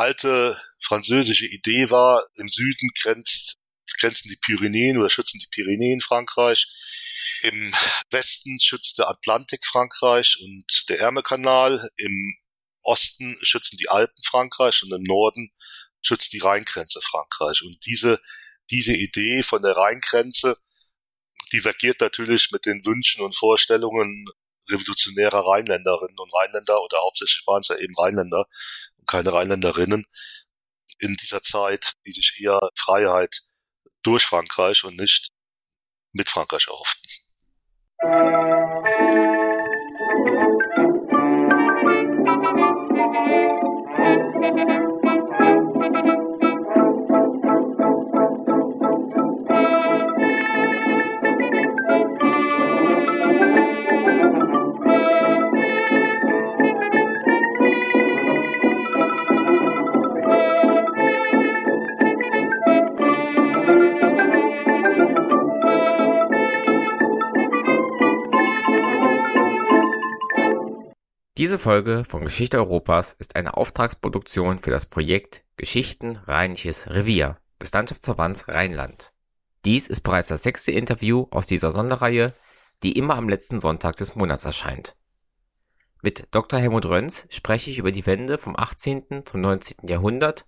alte französische Idee war, im Süden grenzt, grenzen die Pyrenäen oder schützen die Pyrenäen Frankreich. Im Westen schützt der Atlantik Frankreich und der Ärmelkanal. Im Osten schützen die Alpen Frankreich und im Norden schützt die Rheingrenze Frankreich. Und diese, diese Idee von der Rheingrenze divergiert natürlich mit den Wünschen und Vorstellungen revolutionärer Rheinländerinnen und Rheinländer oder hauptsächlich waren es ja eben Rheinländer und keine Rheinländerinnen in dieser Zeit, die sich eher Freiheit durch Frankreich und nicht mit Frankreich erhofften. Diese Folge von Geschichte Europas ist eine Auftragsproduktion für das Projekt Geschichten Rheinisches Revier des Landschaftsverbands Rheinland. Dies ist bereits das sechste Interview aus dieser Sonderreihe, die immer am letzten Sonntag des Monats erscheint. Mit Dr. Helmut Röns spreche ich über die Wende vom 18. zum 19. Jahrhundert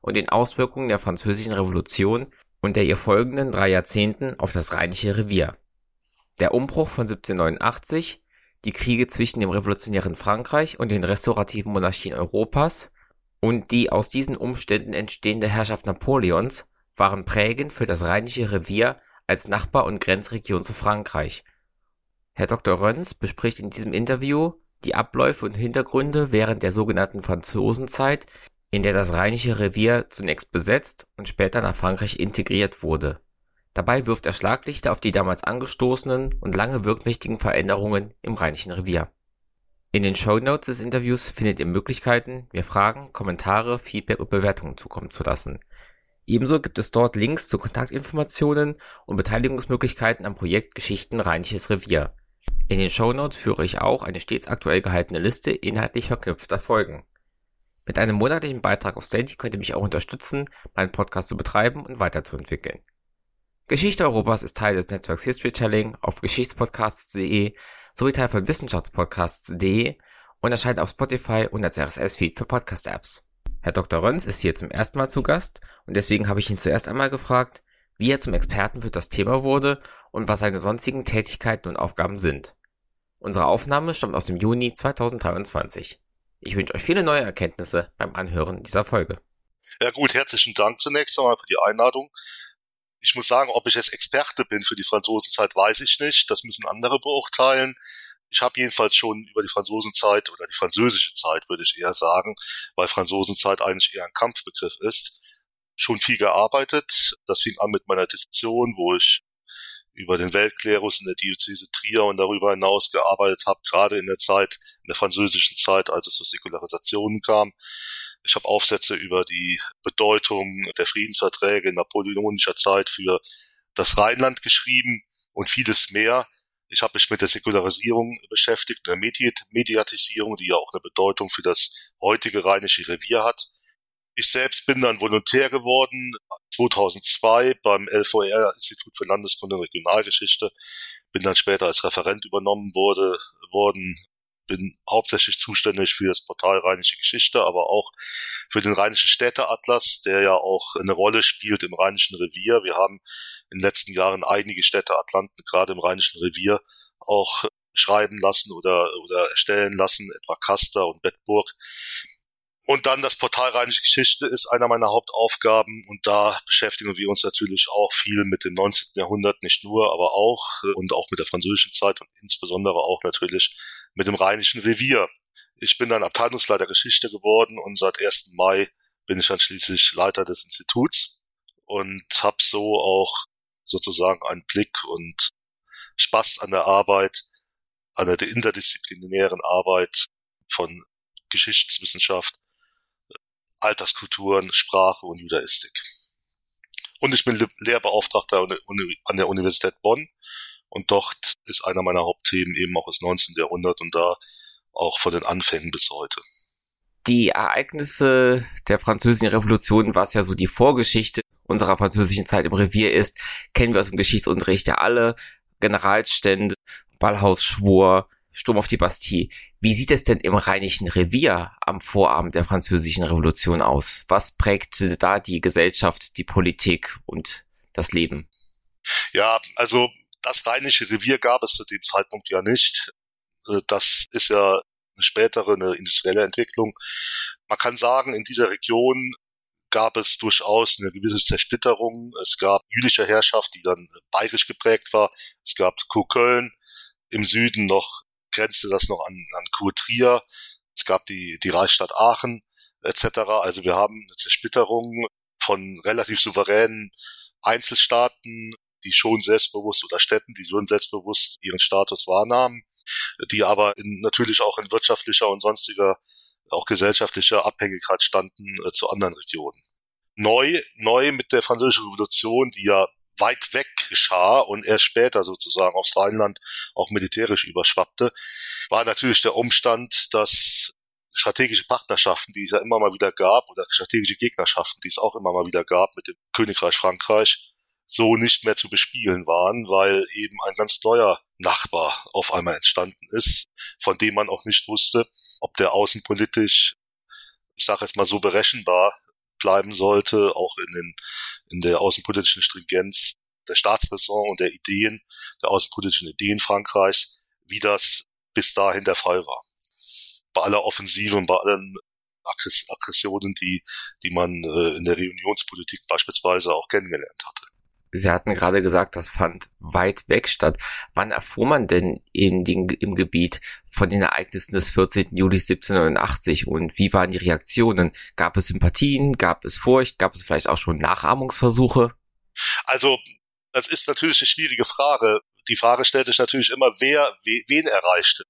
und den Auswirkungen der Französischen Revolution und der ihr folgenden drei Jahrzehnten auf das Rheinische Revier. Der Umbruch von 1789 die Kriege zwischen dem revolutionären Frankreich und den restaurativen Monarchien Europas und die aus diesen Umständen entstehende Herrschaft Napoleons waren prägend für das Rheinische Revier als Nachbar und Grenzregion zu Frankreich. Herr Dr. Röns bespricht in diesem Interview die Abläufe und Hintergründe während der sogenannten Franzosenzeit, in der das Rheinische Revier zunächst besetzt und später nach Frankreich integriert wurde Dabei wirft er Schlaglichter auf die damals angestoßenen und lange wirkmächtigen Veränderungen im Rheinischen Revier. In den Shownotes des Interviews findet ihr Möglichkeiten, mir Fragen, Kommentare, Feedback und Bewertungen zukommen zu lassen. Ebenso gibt es dort Links zu Kontaktinformationen und Beteiligungsmöglichkeiten am Projekt Geschichten Rheinisches Revier. In den Shownotes führe ich auch eine stets aktuell gehaltene Liste inhaltlich verknüpfter Folgen. Mit einem monatlichen Beitrag auf Steady könnt ihr mich auch unterstützen, meinen Podcast zu betreiben und weiterzuentwickeln. Geschichte Europas ist Teil des Netzwerks Historytelling auf geschichtspodcasts.de sowie Teil von wissenschaftspodcasts.de und erscheint auf Spotify und als RSS-Feed für Podcast-Apps. Herr Dr. Röns ist hier zum ersten Mal zu Gast und deswegen habe ich ihn zuerst einmal gefragt, wie er zum Experten für das Thema wurde und was seine sonstigen Tätigkeiten und Aufgaben sind. Unsere Aufnahme stammt aus dem Juni 2023. Ich wünsche euch viele neue Erkenntnisse beim Anhören dieser Folge. Ja gut, herzlichen Dank zunächst einmal für die Einladung ich muss sagen, ob ich jetzt Experte bin für die Franzosenzeit, weiß ich nicht. Das müssen andere beurteilen. Ich habe jedenfalls schon über die Franzosenzeit oder die französische Zeit, würde ich eher sagen, weil Franzosenzeit eigentlich eher ein Kampfbegriff ist, schon viel gearbeitet. Das fing an mit meiner Dissertation, wo ich über den Weltklerus in der Diözese Trier und darüber hinaus gearbeitet habe, gerade in der Zeit, in der französischen Zeit, als es zur Säkularisation kam. Ich habe Aufsätze über die Bedeutung der Friedensverträge in napoleonischer Zeit für das Rheinland geschrieben und vieles mehr. Ich habe mich mit der Säkularisierung beschäftigt, der Mediatisierung, die ja auch eine Bedeutung für das heutige Rheinische Revier hat. Ich selbst bin dann Volontär geworden, 2002 beim LVR, Institut für Landeskunde und Regionalgeschichte, bin dann später als Referent übernommen wurde, worden bin hauptsächlich zuständig für das Portal Rheinische Geschichte, aber auch für den Rheinischen Städteatlas, der ja auch eine Rolle spielt im Rheinischen Revier. Wir haben in den letzten Jahren einige Städteatlanten gerade im Rheinischen Revier auch schreiben lassen oder, oder erstellen lassen, etwa Kaster und Bettburg. Und dann das Portal Rheinische Geschichte ist einer meiner Hauptaufgaben und da beschäftigen wir uns natürlich auch viel mit dem 19. Jahrhundert, nicht nur, aber auch und auch mit der französischen Zeit und insbesondere auch natürlich mit dem Rheinischen Revier. Ich bin dann Abteilungsleiter Geschichte geworden und seit 1. Mai bin ich dann schließlich Leiter des Instituts und habe so auch sozusagen einen Blick und Spaß an der Arbeit, an der interdisziplinären Arbeit von Geschichtswissenschaft, Alterskulturen, Sprache und Judaistik. Und ich bin Lehrbeauftragter an der Universität Bonn und dort ist einer meiner Hauptthemen eben auch das 19. Jahrhundert und da auch von den Anfängen bis heute. Die Ereignisse der französischen Revolution, was ja so die Vorgeschichte unserer französischen Zeit im Revier ist, kennen wir aus dem Geschichtsunterricht ja alle. Generalstände, Ballhausschwur, Sturm auf die Bastille. Wie sieht es denn im Rheinischen Revier am Vorabend der französischen Revolution aus? Was prägte da die Gesellschaft, die Politik und das Leben? Ja, also das Rheinische Revier gab es zu dem Zeitpunkt ja nicht. Äh, das ist ja eine spätere, eine industrielle Entwicklung. Man kann sagen, in dieser Region gab es durchaus eine gewisse Zersplitterung. Es gab jüdische Herrschaft, die dann bayerisch geprägt war. Es gab Kurköln. Im Süden noch grenzte das noch an, an Kurtrier. Es gab die, die Reichsstadt Aachen etc. Also wir haben eine Zersplitterung von relativ souveränen Einzelstaaten, die schon selbstbewusst oder Städten, die schon selbstbewusst ihren Status wahrnahmen die aber in, natürlich auch in wirtschaftlicher und sonstiger, auch gesellschaftlicher Abhängigkeit standen äh, zu anderen Regionen. Neu, neu mit der Französischen Revolution, die ja weit weg geschah und erst später sozusagen aufs Rheinland auch militärisch überschwappte, war natürlich der Umstand, dass strategische Partnerschaften, die es ja immer mal wieder gab, oder strategische Gegnerschaften, die es auch immer mal wieder gab mit dem Königreich Frankreich, so nicht mehr zu bespielen waren, weil eben ein ganz neuer Nachbar auf einmal entstanden ist, von dem man auch nicht wusste, ob der außenpolitisch, ich sage jetzt mal so berechenbar bleiben sollte, auch in, den, in der außenpolitischen Stringenz der Staatsräson und der Ideen, der außenpolitischen Ideen Frankreichs, wie das bis dahin der Fall war. Bei aller Offensive und bei allen Aggressionen, die, die man äh, in der Reunionspolitik beispielsweise auch kennengelernt hatte. Sie hatten gerade gesagt, das fand weit weg statt. Wann erfuhr man denn in den, im Gebiet von den Ereignissen des 14. Juli 1789 und wie waren die Reaktionen? Gab es Sympathien? Gab es Furcht? Gab es vielleicht auch schon Nachahmungsversuche? Also, das ist natürlich eine schwierige Frage. Die Frage stellt sich natürlich immer, wer wen erreichte.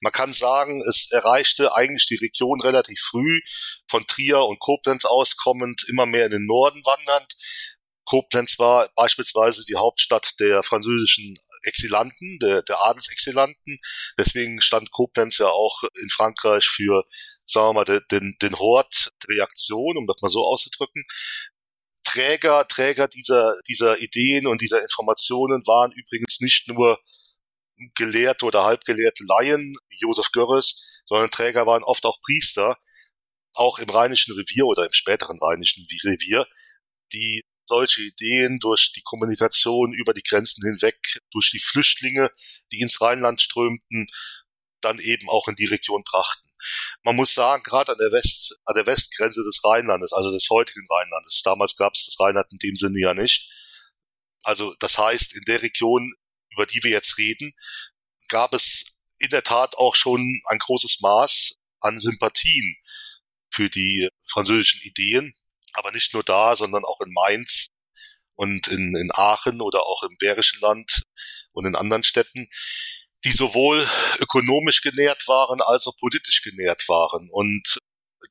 Man kann sagen, es erreichte eigentlich die Region relativ früh, von Trier und Koblenz auskommend, immer mehr in den Norden wandernd. Koblenz war beispielsweise die Hauptstadt der französischen Exilanten, der, der Adelsexilanten. Deswegen stand Koblenz ja auch in Frankreich für, sagen wir mal, den, den Hort der Reaktion, um das mal so auszudrücken. Träger, Träger dieser, dieser Ideen und dieser Informationen waren übrigens nicht nur gelehrte oder halbgelehrte Laien wie Josef Görres, sondern Träger waren oft auch Priester, auch im Rheinischen Revier oder im späteren Rheinischen Revier, die solche Ideen durch die Kommunikation über die Grenzen hinweg, durch die Flüchtlinge, die ins Rheinland strömten, dann eben auch in die Region brachten. Man muss sagen, gerade an der West, an der Westgrenze des Rheinlandes, also des heutigen Rheinlandes, damals gab es das Rheinland in dem Sinne ja nicht. Also das heißt, in der Region, über die wir jetzt reden, gab es in der Tat auch schon ein großes Maß an Sympathien für die französischen Ideen aber nicht nur da, sondern auch in Mainz und in, in Aachen oder auch im Bergischen Land und in anderen Städten, die sowohl ökonomisch genährt waren als auch politisch genährt waren. Und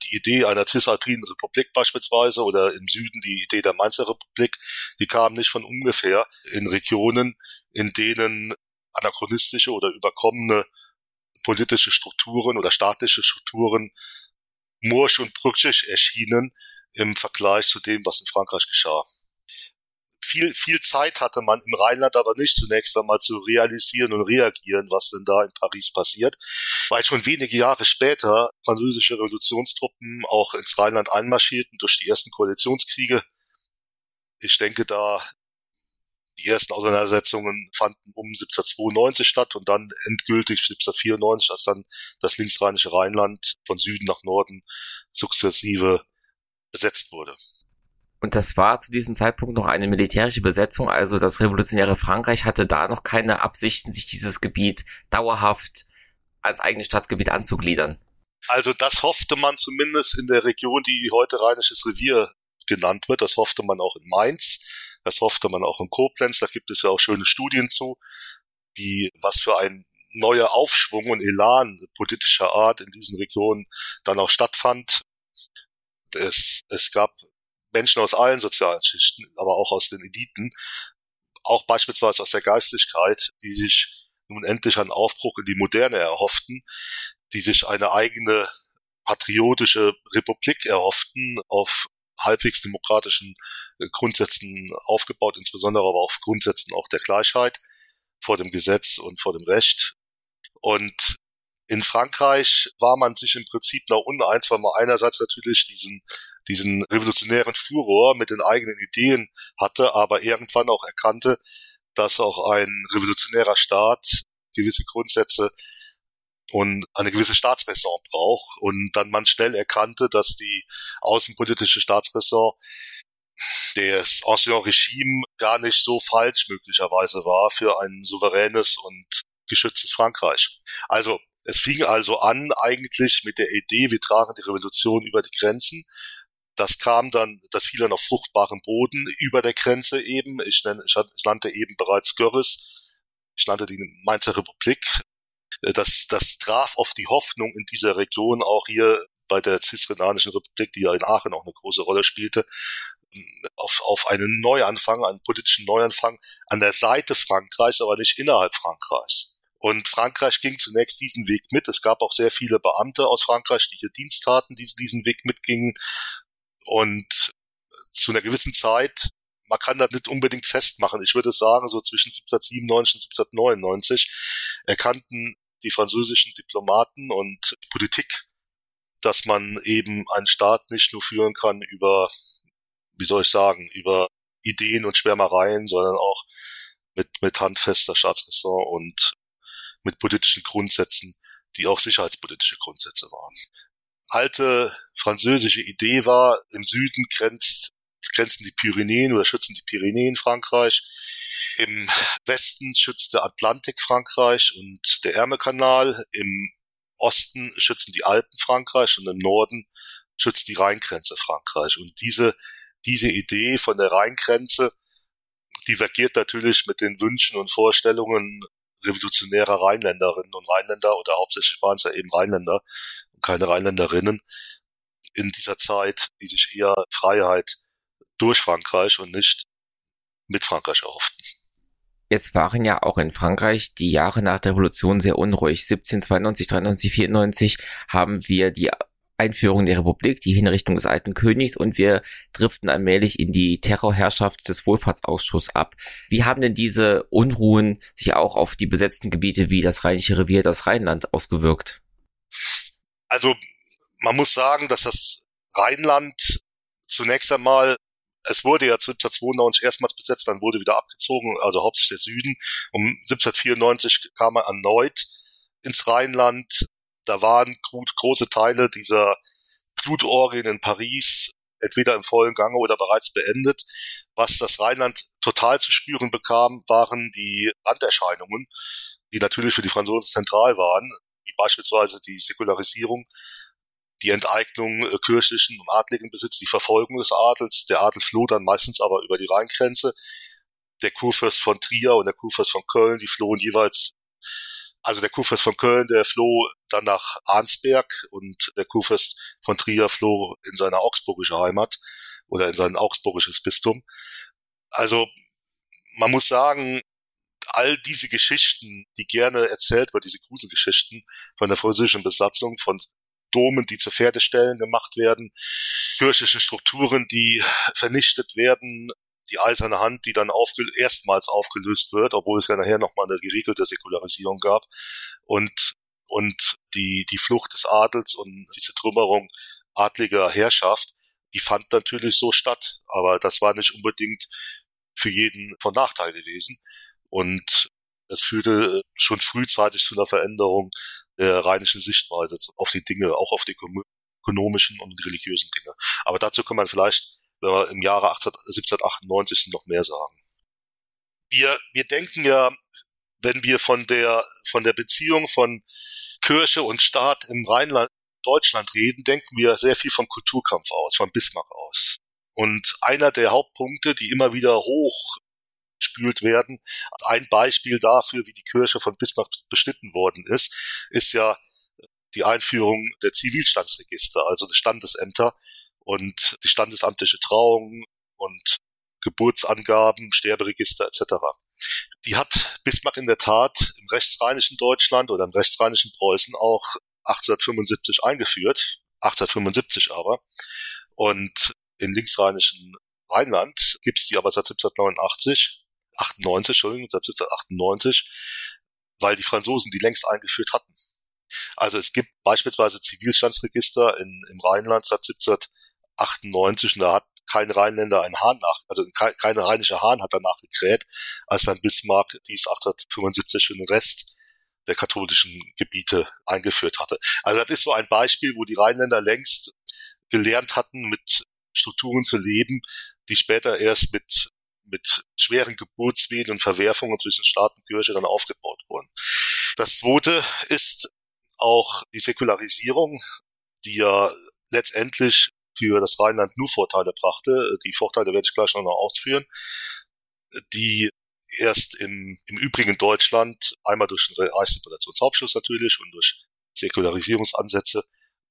die Idee einer cisalpinen Republik beispielsweise oder im Süden die Idee der Mainzer Republik, die kam nicht von ungefähr in Regionen, in denen anachronistische oder überkommene politische Strukturen oder staatliche Strukturen mursch und brüchig erschienen, im Vergleich zu dem, was in Frankreich geschah. Viel, viel Zeit hatte man im Rheinland aber nicht zunächst einmal zu realisieren und reagieren, was denn da in Paris passiert, weil schon wenige Jahre später französische Revolutionstruppen auch ins Rheinland einmarschierten durch die ersten Koalitionskriege. Ich denke da, die ersten Auseinandersetzungen fanden um 1792 statt und dann endgültig 1794, als dann das linksrheinische Rheinland von Süden nach Norden sukzessive besetzt wurde. Und das war zu diesem Zeitpunkt noch eine militärische Besetzung, also das revolutionäre Frankreich hatte da noch keine Absichten, sich dieses Gebiet dauerhaft als eigenes Staatsgebiet anzugliedern. Also das hoffte man zumindest in der Region, die heute Rheinisches Revier genannt wird. Das hoffte man auch in Mainz, das hoffte man auch in Koblenz. Da gibt es ja auch schöne Studien zu, wie was für ein neuer Aufschwung und Elan politischer Art in diesen Regionen dann auch stattfand es, es gab Menschen aus allen sozialen Schichten, aber auch aus den Eliten, auch beispielsweise aus der Geistigkeit, die sich nun endlich einen Aufbruch in die Moderne erhofften, die sich eine eigene patriotische Republik erhofften, auf halbwegs demokratischen äh, Grundsätzen aufgebaut, insbesondere aber auf Grundsätzen auch der Gleichheit vor dem Gesetz und vor dem Recht. Und in Frankreich war man sich im Prinzip noch uneins, weil man einerseits natürlich diesen diesen revolutionären Furor mit den eigenen Ideen hatte, aber irgendwann auch erkannte, dass auch ein revolutionärer Staat gewisse Grundsätze und eine gewisse Staatsräson braucht und dann man schnell erkannte, dass die außenpolitische Staatsräson des Ancien Regime gar nicht so falsch möglicherweise war für ein souveränes und geschütztes Frankreich. Also es fing also an eigentlich mit der Idee, wir tragen die Revolution über die Grenzen. Das kam dann, das fiel dann auf fruchtbaren Boden über der Grenze eben. Ich, nenne, ich nannte eben bereits Görres. Ich nannte die Mainzer Republik. Das, das traf auf die Hoffnung in dieser Region auch hier bei der Cisrhenanischen Republik, die ja in Aachen auch eine große Rolle spielte, auf, auf einen Neuanfang, einen politischen Neuanfang an der Seite Frankreichs, aber nicht innerhalb Frankreichs. Und Frankreich ging zunächst diesen Weg mit. Es gab auch sehr viele Beamte aus Frankreich, die hier Dienst taten, die diesen Weg mitgingen. Und zu einer gewissen Zeit, man kann das nicht unbedingt festmachen. Ich würde sagen, so zwischen 1797 und 1799 erkannten die französischen Diplomaten und Politik, dass man eben einen Staat nicht nur führen kann über wie soll ich sagen, über Ideen und Schwärmereien, sondern auch mit, mit handfester Staatsräson und mit politischen Grundsätzen, die auch sicherheitspolitische Grundsätze waren. Alte französische Idee war, im Süden grenzt, grenzen die Pyrenäen oder schützen die Pyrenäen Frankreich. Im Westen schützt der Atlantik Frankreich und der Ärmelkanal. Im Osten schützen die Alpen Frankreich und im Norden schützt die Rheingrenze Frankreich. Und diese diese Idee von der Rheingrenze divergiert natürlich mit den Wünschen und Vorstellungen revolutionärer Rheinländerinnen und Rheinländer oder hauptsächlich waren es ja eben Rheinländer und keine Rheinländerinnen in dieser Zeit, die sich eher Freiheit durch Frankreich und nicht mit Frankreich erhofften. Jetzt waren ja auch in Frankreich die Jahre nach der Revolution sehr unruhig. 1792, 93, 94 haben wir die Einführung der Republik, die Hinrichtung des alten Königs und wir driften allmählich in die Terrorherrschaft des Wohlfahrtsausschusses ab. Wie haben denn diese Unruhen sich auch auf die besetzten Gebiete wie das Rheinische Revier, das Rheinland ausgewirkt? Also man muss sagen, dass das Rheinland zunächst einmal es wurde ja 1792 erstmals besetzt, dann wurde wieder abgezogen, also hauptsächlich der Süden. Um 1794 kam er erneut ins Rheinland da waren große Teile dieser Blutorgien in Paris entweder im vollen Gange oder bereits beendet. Was das Rheinland total zu spüren bekam, waren die Randerscheinungen, die natürlich für die Franzosen zentral waren, wie beispielsweise die Säkularisierung, die Enteignung äh, kirchlichen und adligen Besitz, die Verfolgung des Adels. Der Adel floh dann meistens aber über die Rheingrenze. Der Kurfürst von Trier und der Kurfürst von Köln, die flohen jeweils also der Kurfürst von Köln, der floh dann nach Arnsberg und der Kurfürst von Trier floh in seine augsburgische Heimat oder in sein augsburgisches Bistum. Also man muss sagen, all diese Geschichten, die gerne erzählt wird, diese Gruselgeschichten von der französischen Besatzung, von Domen, die zu Pferdestellen gemacht werden, kirchliche Strukturen, die vernichtet werden, die eiserne Hand, die dann aufge erstmals aufgelöst wird, obwohl es ja nachher nochmal eine geregelte Säkularisierung gab. Und, und die, die Flucht des Adels und diese Trümmerung adliger Herrschaft, die fand natürlich so statt. Aber das war nicht unbedingt für jeden von Nachteil gewesen. Und es führte schon frühzeitig zu einer Veränderung der rheinischen Sichtweise auf die Dinge, auch auf die ökonomischen und religiösen Dinge. Aber dazu kann man vielleicht wenn wir im Jahre 18, 1798 noch mehr sagen. Wir, wir denken ja, wenn wir von der, von der Beziehung von Kirche und Staat im Rheinland, Deutschland reden, denken wir sehr viel vom Kulturkampf aus, von Bismarck aus. Und einer der Hauptpunkte, die immer wieder hoch spült werden. Ein Beispiel dafür, wie die Kirche von Bismarck beschnitten worden ist, ist ja die Einführung der Zivilstandsregister, also der Standesämter, und die standesamtliche Trauung und Geburtsangaben, Sterberegister etc. Die hat Bismarck in der Tat im rechtsrheinischen Deutschland oder im rechtsrheinischen Preußen auch 1875 eingeführt. 1875 aber. Und im linksrheinischen Rheinland gibt's die aber seit 1789, 98, Entschuldigung, seit 1798, weil die Franzosen die längst eingeführt hatten. Also es gibt beispielsweise Zivilstandsregister in, im Rheinland seit 1798 und da hat kein Rheinländer ein Hahn nach, also kein, kein rheinischer Hahn hat danach gekräht, als dann Bismarck dies 1875 für den Rest der katholischen Gebiete eingeführt hatte. Also das ist so ein Beispiel, wo die Rheinländer längst gelernt hatten, mit Strukturen zu leben, die später erst mit mit schweren Geburtswehen und Verwerfungen zwischen Staat und Kirche dann aufgebaut wurden. Das zweite ist auch die Säkularisierung, die ja letztendlich für das Rheinland nur Vorteile brachte. Die Vorteile werde ich gleich noch ausführen. Die erst im, im übrigen Deutschland einmal durch den Reichsdeputationshauptschluss natürlich und durch Säkularisierungsansätze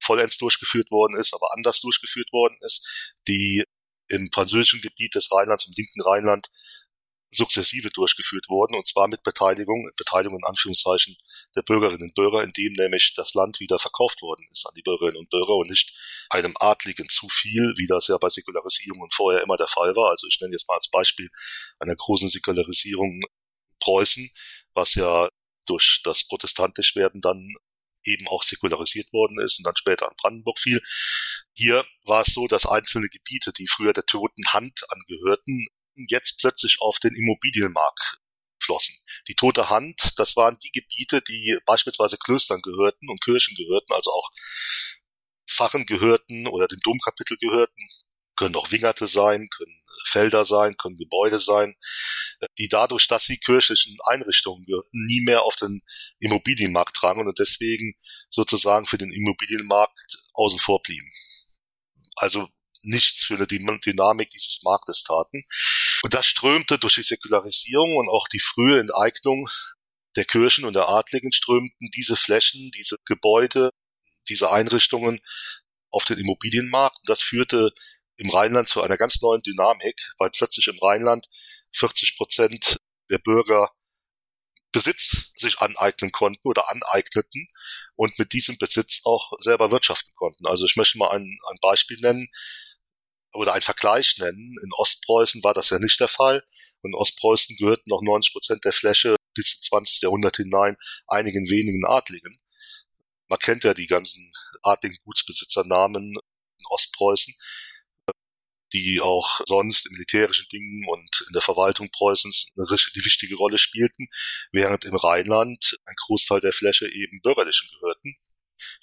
vollends durchgeführt worden ist, aber anders durchgeführt worden ist, die im französischen Gebiet des Rheinlands, im linken Rheinland, sukzessive durchgeführt worden, und zwar mit Beteiligung, Beteiligung in Anführungszeichen der Bürgerinnen und Bürger, indem nämlich das Land wieder verkauft worden ist an die Bürgerinnen und Bürger und nicht einem Adligen zu viel, wie das ja bei Säkularisierungen vorher immer der Fall war. Also ich nenne jetzt mal als Beispiel einer großen Säkularisierung Preußen, was ja durch das Protestantischwerden dann eben auch säkularisiert worden ist und dann später an Brandenburg fiel. Hier war es so, dass einzelne Gebiete, die früher der toten Hand angehörten, jetzt plötzlich auf den Immobilienmarkt flossen. Die tote Hand, das waren die Gebiete, die beispielsweise Klöstern gehörten und Kirchen gehörten, also auch Pfarren gehörten oder dem Domkapitel gehörten, können auch Wingerte sein, können Felder sein, können Gebäude sein, die dadurch, dass sie kirchlichen Einrichtungen gehörten, nie mehr auf den Immobilienmarkt drangen und deswegen sozusagen für den Immobilienmarkt außen vor blieben. Also nichts für eine Dynamik dieses Marktes taten. Und das strömte durch die Säkularisierung und auch die frühe Enteignung der Kirchen und der Adligen strömten diese Flächen, diese Gebäude, diese Einrichtungen auf den Immobilienmarkt. Und das führte im Rheinland zu einer ganz neuen Dynamik, weil plötzlich im Rheinland 40 Prozent der Bürger Besitz sich aneignen konnten oder aneigneten und mit diesem Besitz auch selber wirtschaften konnten. Also ich möchte mal ein, ein Beispiel nennen oder einen Vergleich nennen. In Ostpreußen war das ja nicht der Fall. In Ostpreußen gehörten noch 90 Prozent der Fläche bis ins 20. Jahrhundert hinein einigen wenigen Adligen. Man kennt ja die ganzen adligen Gutsbesitzernamen in Ostpreußen, die auch sonst in militärischen Dingen und in der Verwaltung Preußens eine die wichtige Rolle spielten, während im Rheinland ein Großteil der Fläche eben bürgerlichen gehörten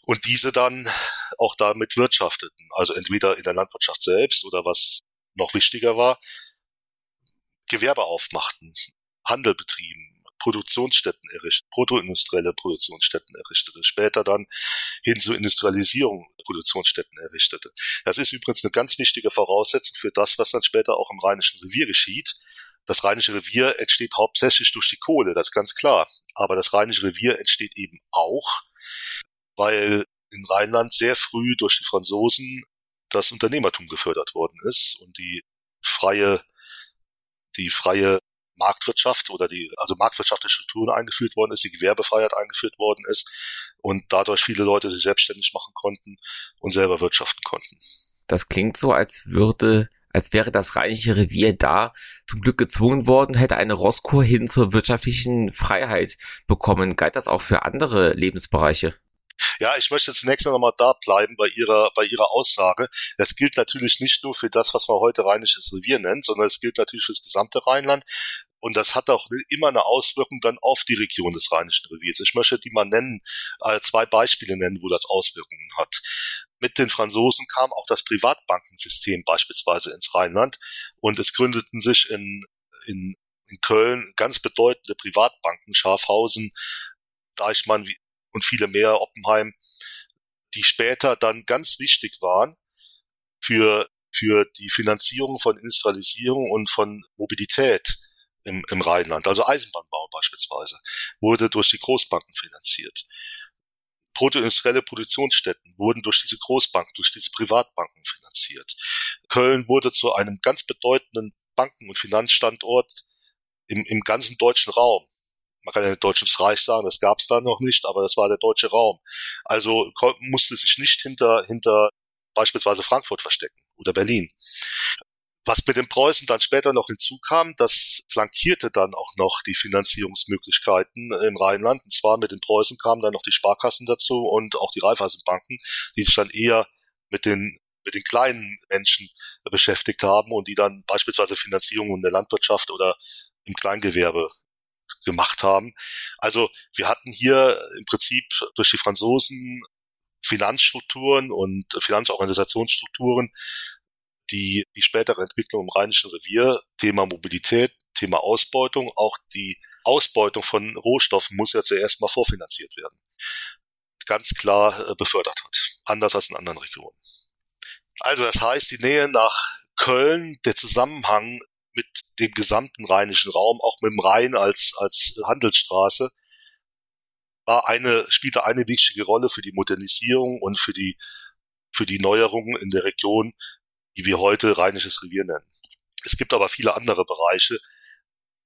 und diese dann auch damit wirtschafteten. Also entweder in der Landwirtschaft selbst oder was noch wichtiger war, Gewerbe aufmachten, Handel betrieben, Produktionsstätten errichtet, protoindustrielle Produktionsstätten errichtete, später dann hin zur Industrialisierung Produktionsstätten errichtete. Das ist übrigens eine ganz wichtige Voraussetzung für das, was dann später auch im Rheinischen Revier geschieht. Das Rheinische Revier entsteht hauptsächlich durch die Kohle, das ist ganz klar. Aber das Rheinische Revier entsteht eben auch weil in Rheinland sehr früh durch die Franzosen das Unternehmertum gefördert worden ist und die freie, die freie Marktwirtschaft oder die, also marktwirtschaftliche Strukturen eingeführt worden ist, die Gewerbefreiheit eingeführt worden ist und dadurch viele Leute sich selbstständig machen konnten und selber wirtschaften konnten. Das klingt so, als würde, als wäre das Rheinische Revier da zum Glück gezwungen worden, hätte eine Rosskur hin zur wirtschaftlichen Freiheit bekommen. Galt das auch für andere Lebensbereiche? Ja, ich möchte zunächst noch mal da bleiben bei Ihrer, bei Ihrer Aussage. Das gilt natürlich nicht nur für das, was man heute Rheinisches Revier nennt, sondern es gilt natürlich für das gesamte Rheinland. Und das hat auch immer eine Auswirkung dann auf die Region des Rheinischen Reviers. Ich möchte die mal nennen, äh, zwei Beispiele nennen, wo das Auswirkungen hat. Mit den Franzosen kam auch das Privatbankensystem beispielsweise ins Rheinland und es gründeten sich in, in, in Köln ganz bedeutende Privatbanken, Schafhausen, Deichmann, und viele mehr, Oppenheim, die später dann ganz wichtig waren für, für die Finanzierung von Industrialisierung und von Mobilität im, im Rheinland. Also Eisenbahnbau beispielsweise wurde durch die Großbanken finanziert. Protoindustrielle Produktionsstätten wurden durch diese Großbanken, durch diese Privatbanken finanziert. Köln wurde zu einem ganz bedeutenden Banken- und Finanzstandort im, im ganzen deutschen Raum man kann ja nicht Deutsches Reich sagen, das gab es da noch nicht, aber das war der deutsche Raum. Also musste sich nicht hinter, hinter beispielsweise Frankfurt verstecken oder Berlin. Was mit den Preußen dann später noch hinzukam, das flankierte dann auch noch die Finanzierungsmöglichkeiten im Rheinland. Und zwar mit den Preußen kamen dann noch die Sparkassen dazu und auch die Raiffeisenbanken, die sich dann eher mit den mit den kleinen Menschen beschäftigt haben und die dann beispielsweise Finanzierungen in der Landwirtschaft oder im Kleingewerbe gemacht haben. Also wir hatten hier im Prinzip durch die Franzosen Finanzstrukturen und Finanzorganisationsstrukturen, die die spätere Entwicklung im Rheinischen Revier, Thema Mobilität, Thema Ausbeutung, auch die Ausbeutung von Rohstoffen muss ja zuerst mal vorfinanziert werden, ganz klar äh, befördert hat, anders als in anderen Regionen. Also das heißt, die Nähe nach Köln, der Zusammenhang mit dem gesamten rheinischen Raum, auch mit dem Rhein als, als Handelsstraße, war eine, spielte eine wichtige Rolle für die Modernisierung und für die, für die Neuerungen in der Region, die wir heute Rheinisches Revier nennen. Es gibt aber viele andere Bereiche,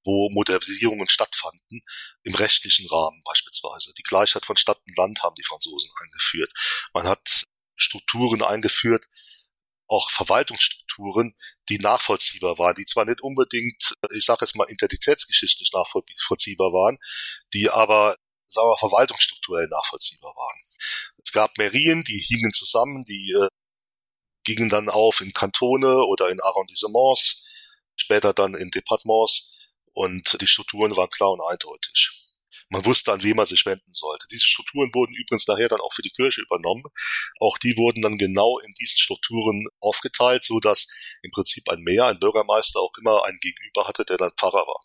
wo Modernisierungen stattfanden, im rechtlichen Rahmen beispielsweise. Die Gleichheit von Stadt und Land haben die Franzosen eingeführt. Man hat Strukturen eingeführt, auch Verwaltungsstrukturen, die nachvollziehbar waren, die zwar nicht unbedingt, ich sage jetzt mal, identitätsgeschichtlich nachvollziehbar waren, die aber sagen wir, verwaltungsstrukturell nachvollziehbar waren. Es gab Merien, die hingen zusammen, die äh, gingen dann auf in Kantone oder in Arrondissements, später dann in Departements und die Strukturen waren klar und eindeutig. Man wusste, an wen man sich wenden sollte. Diese Strukturen wurden übrigens nachher dann auch für die Kirche übernommen. Auch die wurden dann genau in diesen Strukturen aufgeteilt, so dass im Prinzip ein Mehr, ein Bürgermeister auch immer einen Gegenüber hatte, der dann Pfarrer war.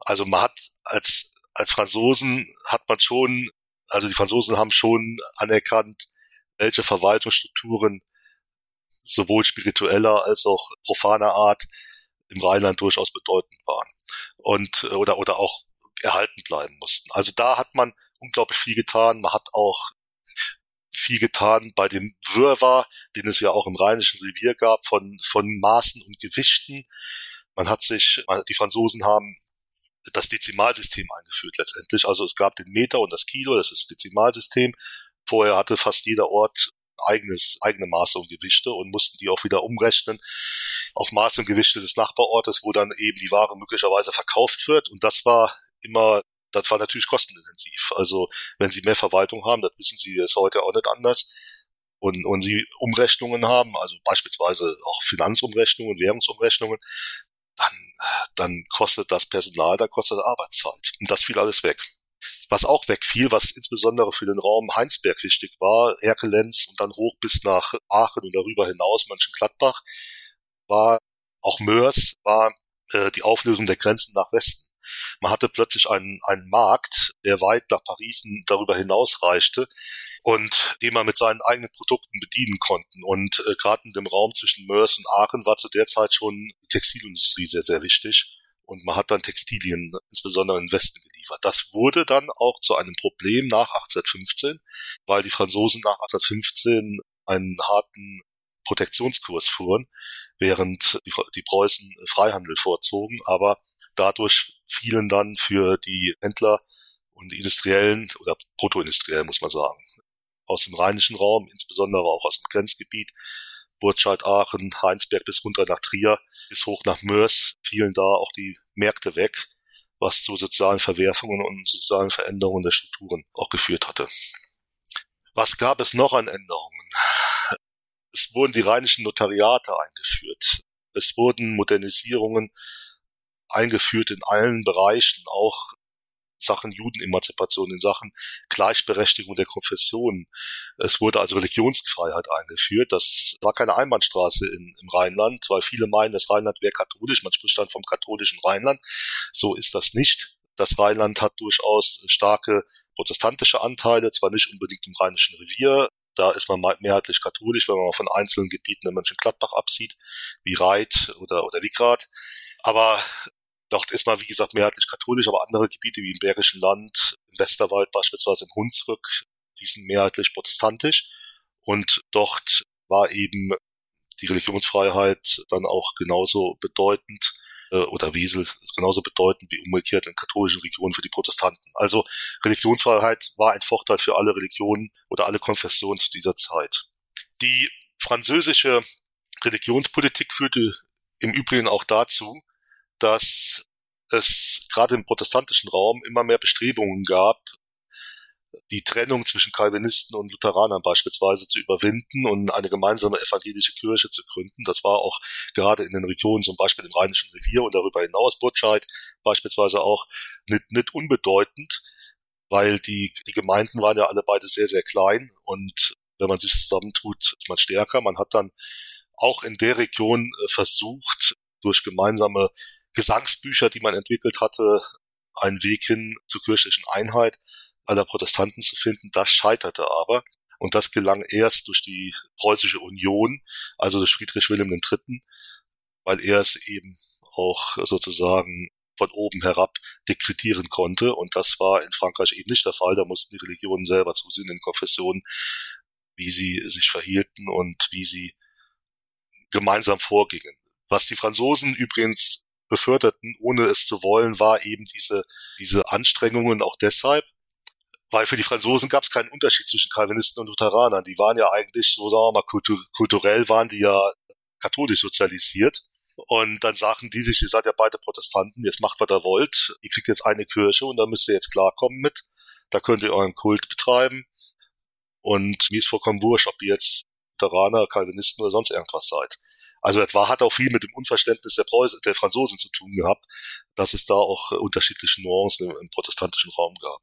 Also man hat als, als Franzosen hat man schon, also die Franzosen haben schon anerkannt, welche Verwaltungsstrukturen sowohl spiritueller als auch profaner Art im Rheinland durchaus bedeutend waren und oder oder auch erhalten bleiben mussten. Also da hat man unglaublich viel getan. Man hat auch viel getan bei dem Wirrwarr, den es ja auch im Rheinischen Revier gab, von, von Maßen und Gewichten. Man hat sich, die Franzosen haben das Dezimalsystem eingeführt letztendlich. Also es gab den Meter und das Kilo, das ist das Dezimalsystem. Vorher hatte fast jeder Ort eigenes, eigene Maße und Gewichte und mussten die auch wieder umrechnen auf Maße und Gewichte des Nachbarortes, wo dann eben die Ware möglicherweise verkauft wird. Und das war immer, das war natürlich kostenintensiv. Also wenn Sie mehr Verwaltung haben, das wissen Sie jetzt heute auch nicht anders, und, und Sie Umrechnungen haben, also beispielsweise auch Finanzumrechnungen, Währungsumrechnungen, dann, dann kostet das Personal, dann kostet Arbeitszeit. Und das fiel alles weg. Was auch wegfiel, was insbesondere für den Raum Heinsberg wichtig war, Erkelenz und dann hoch bis nach Aachen und darüber hinaus Mönchengladbach, war auch Mörs, war äh, die Auflösung der Grenzen nach Westen. Man hatte plötzlich einen, einen Markt, der weit nach Paris darüber hinaus reichte und den man mit seinen eigenen Produkten bedienen konnten. Und äh, gerade in dem Raum zwischen Mörs und Aachen war zu der Zeit schon die Textilindustrie sehr, sehr wichtig. Und man hat dann Textilien, insbesondere im Westen, geliefert. Das wurde dann auch zu einem Problem nach 1815, weil die Franzosen nach 1815 einen harten Protektionskurs fuhren, während die Preußen Freihandel vorzogen. Aber dadurch fielen dann für die Händler und die Industriellen oder Protoindustriellen, muss man sagen, aus dem rheinischen Raum, insbesondere auch aus dem Grenzgebiet, Burtscheid, Aachen, Heinsberg bis runter nach Trier, bis hoch nach Mörs, fielen da auch die Märkte weg, was zu sozialen Verwerfungen und sozialen Veränderungen der Strukturen auch geführt hatte. Was gab es noch an Änderungen? Es wurden die rheinischen Notariate eingeführt. Es wurden Modernisierungen eingeführt in allen Bereichen, auch Sachen Judenemanzipation, in Sachen Gleichberechtigung der Konfessionen. Es wurde also Religionsfreiheit eingeführt. Das war keine Einbahnstraße in, im Rheinland, weil viele meinen, das Rheinland wäre katholisch. Man spricht dann vom katholischen Rheinland. So ist das nicht. Das Rheinland hat durchaus starke protestantische Anteile, zwar nicht unbedingt im Rheinischen Revier. Da ist man mehrheitlich katholisch, wenn man von einzelnen Gebieten in Mönchengladbach absieht, wie Reit oder, oder Wickrad. Aber Dort ist man, wie gesagt, mehrheitlich katholisch, aber andere Gebiete wie im Bergischen Land, im Westerwald beispielsweise im Hunsrück, die sind mehrheitlich protestantisch. Und dort war eben die Religionsfreiheit dann auch genauso bedeutend äh, oder Wesel genauso bedeutend wie umgekehrt in katholischen Regionen für die Protestanten. Also Religionsfreiheit war ein Vorteil für alle Religionen oder alle Konfessionen zu dieser Zeit. Die französische Religionspolitik führte im Übrigen auch dazu, dass es gerade im protestantischen Raum immer mehr Bestrebungen gab, die Trennung zwischen Calvinisten und Lutheranern beispielsweise zu überwinden und eine gemeinsame evangelische Kirche zu gründen. Das war auch gerade in den Regionen, zum Beispiel im Rheinischen Revier und darüber hinaus, Burtscheid beispielsweise auch nicht, nicht unbedeutend, weil die, die Gemeinden waren ja alle beide sehr, sehr klein und wenn man sich zusammentut, ist man stärker. Man hat dann auch in der Region äh, versucht, durch gemeinsame Gesangsbücher, die man entwickelt hatte, einen Weg hin zur kirchlichen Einheit aller Protestanten zu finden. Das scheiterte aber. Und das gelang erst durch die preußische Union, also durch Friedrich Wilhelm III., weil er es eben auch sozusagen von oben herab dekretieren konnte. Und das war in Frankreich eben nicht der Fall. Da mussten die Religionen selber zusehen in Konfessionen, wie sie sich verhielten und wie sie gemeinsam vorgingen. Was die Franzosen übrigens beförderten, ohne es zu wollen, war eben diese, diese Anstrengungen auch deshalb, weil für die Franzosen gab es keinen Unterschied zwischen Calvinisten und Lutheranern. Die waren ja eigentlich, so sagen wir mal, kultur kulturell waren die ja katholisch sozialisiert. Und dann sagen die sich, ihr seid ja beide Protestanten, jetzt macht, was ihr wollt. Ihr kriegt jetzt eine Kirche und da müsst ihr jetzt klarkommen mit. Da könnt ihr euren Kult betreiben. Und mir ist vollkommen wurscht, ob ihr jetzt Lutheraner, Calvinisten oder sonst irgendwas seid. Also etwa hat auch viel mit dem Unverständnis der, Preuß der Franzosen zu tun gehabt, dass es da auch unterschiedliche Nuancen im, im protestantischen Raum gab.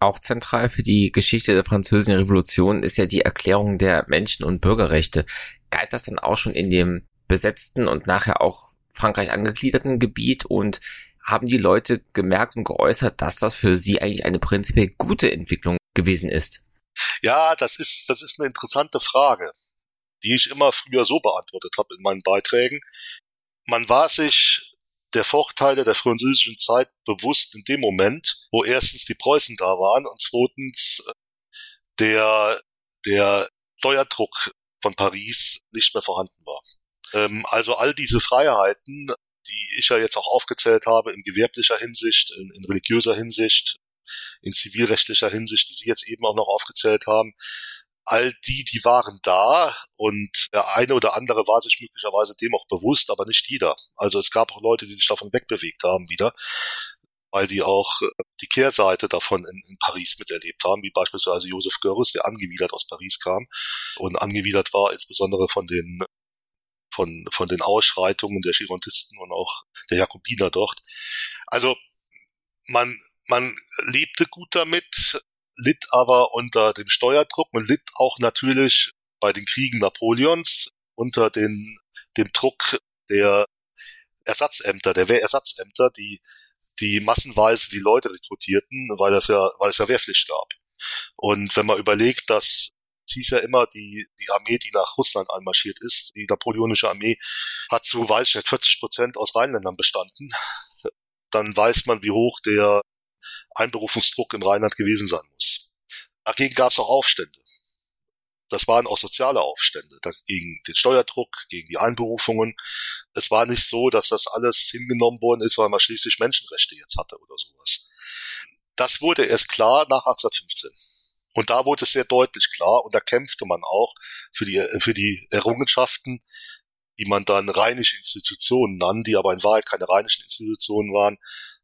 Auch zentral für die Geschichte der französischen Revolution ist ja die Erklärung der Menschen- und Bürgerrechte. Galt das dann auch schon in dem besetzten und nachher auch Frankreich angegliederten Gebiet und haben die Leute gemerkt und geäußert, dass das für sie eigentlich eine prinzipiell gute Entwicklung gewesen ist? Ja, das ist, das ist eine interessante Frage, die ich immer früher so beantwortet habe in meinen Beiträgen. Man war sich der Vorteile der französischen Zeit bewusst in dem Moment, wo erstens die Preußen da waren und zweitens äh, der, der Steuerdruck von Paris nicht mehr vorhanden war. Ähm, also all diese Freiheiten, die ich ja jetzt auch aufgezählt habe, in gewerblicher Hinsicht, in, in religiöser Hinsicht, in zivilrechtlicher Hinsicht, die Sie jetzt eben auch noch aufgezählt haben, all die, die waren da und der eine oder andere war sich möglicherweise dem auch bewusst, aber nicht jeder. Also es gab auch Leute, die sich davon wegbewegt haben wieder, weil die auch äh, die Kehrseite davon in, in Paris miterlebt haben, wie beispielsweise Josef Görres, der angewidert aus Paris kam und angewidert war insbesondere von den von, von den Ausschreitungen der Girontisten und auch der Jakobiner dort. Also man, man lebte gut damit, litt aber unter dem Steuerdruck und litt auch natürlich bei den Kriegen Napoleons unter den, dem Druck der Ersatzämter, der Wehrersatzämter, die, die massenweise die Leute rekrutierten, weil es ja, weil es ja Wehrpflicht gab. Und wenn man überlegt, dass es hieß ja immer, die, die Armee, die nach Russland einmarschiert ist, die napoleonische Armee, hat zu, weiß ich nicht, 40 Prozent aus Rheinländern bestanden, dann weiß man, wie hoch der Einberufungsdruck im Rheinland gewesen sein muss. Dagegen gab es auch Aufstände. Das waren auch soziale Aufstände, gegen den Steuerdruck, gegen die Einberufungen. Es war nicht so, dass das alles hingenommen worden ist, weil man schließlich Menschenrechte jetzt hatte oder sowas. Das wurde erst klar nach 1815. Und da wurde es sehr deutlich klar und da kämpfte man auch für die, für die Errungenschaften, die man dann rheinische Institutionen nannte, die aber in Wahrheit keine rheinischen Institutionen waren,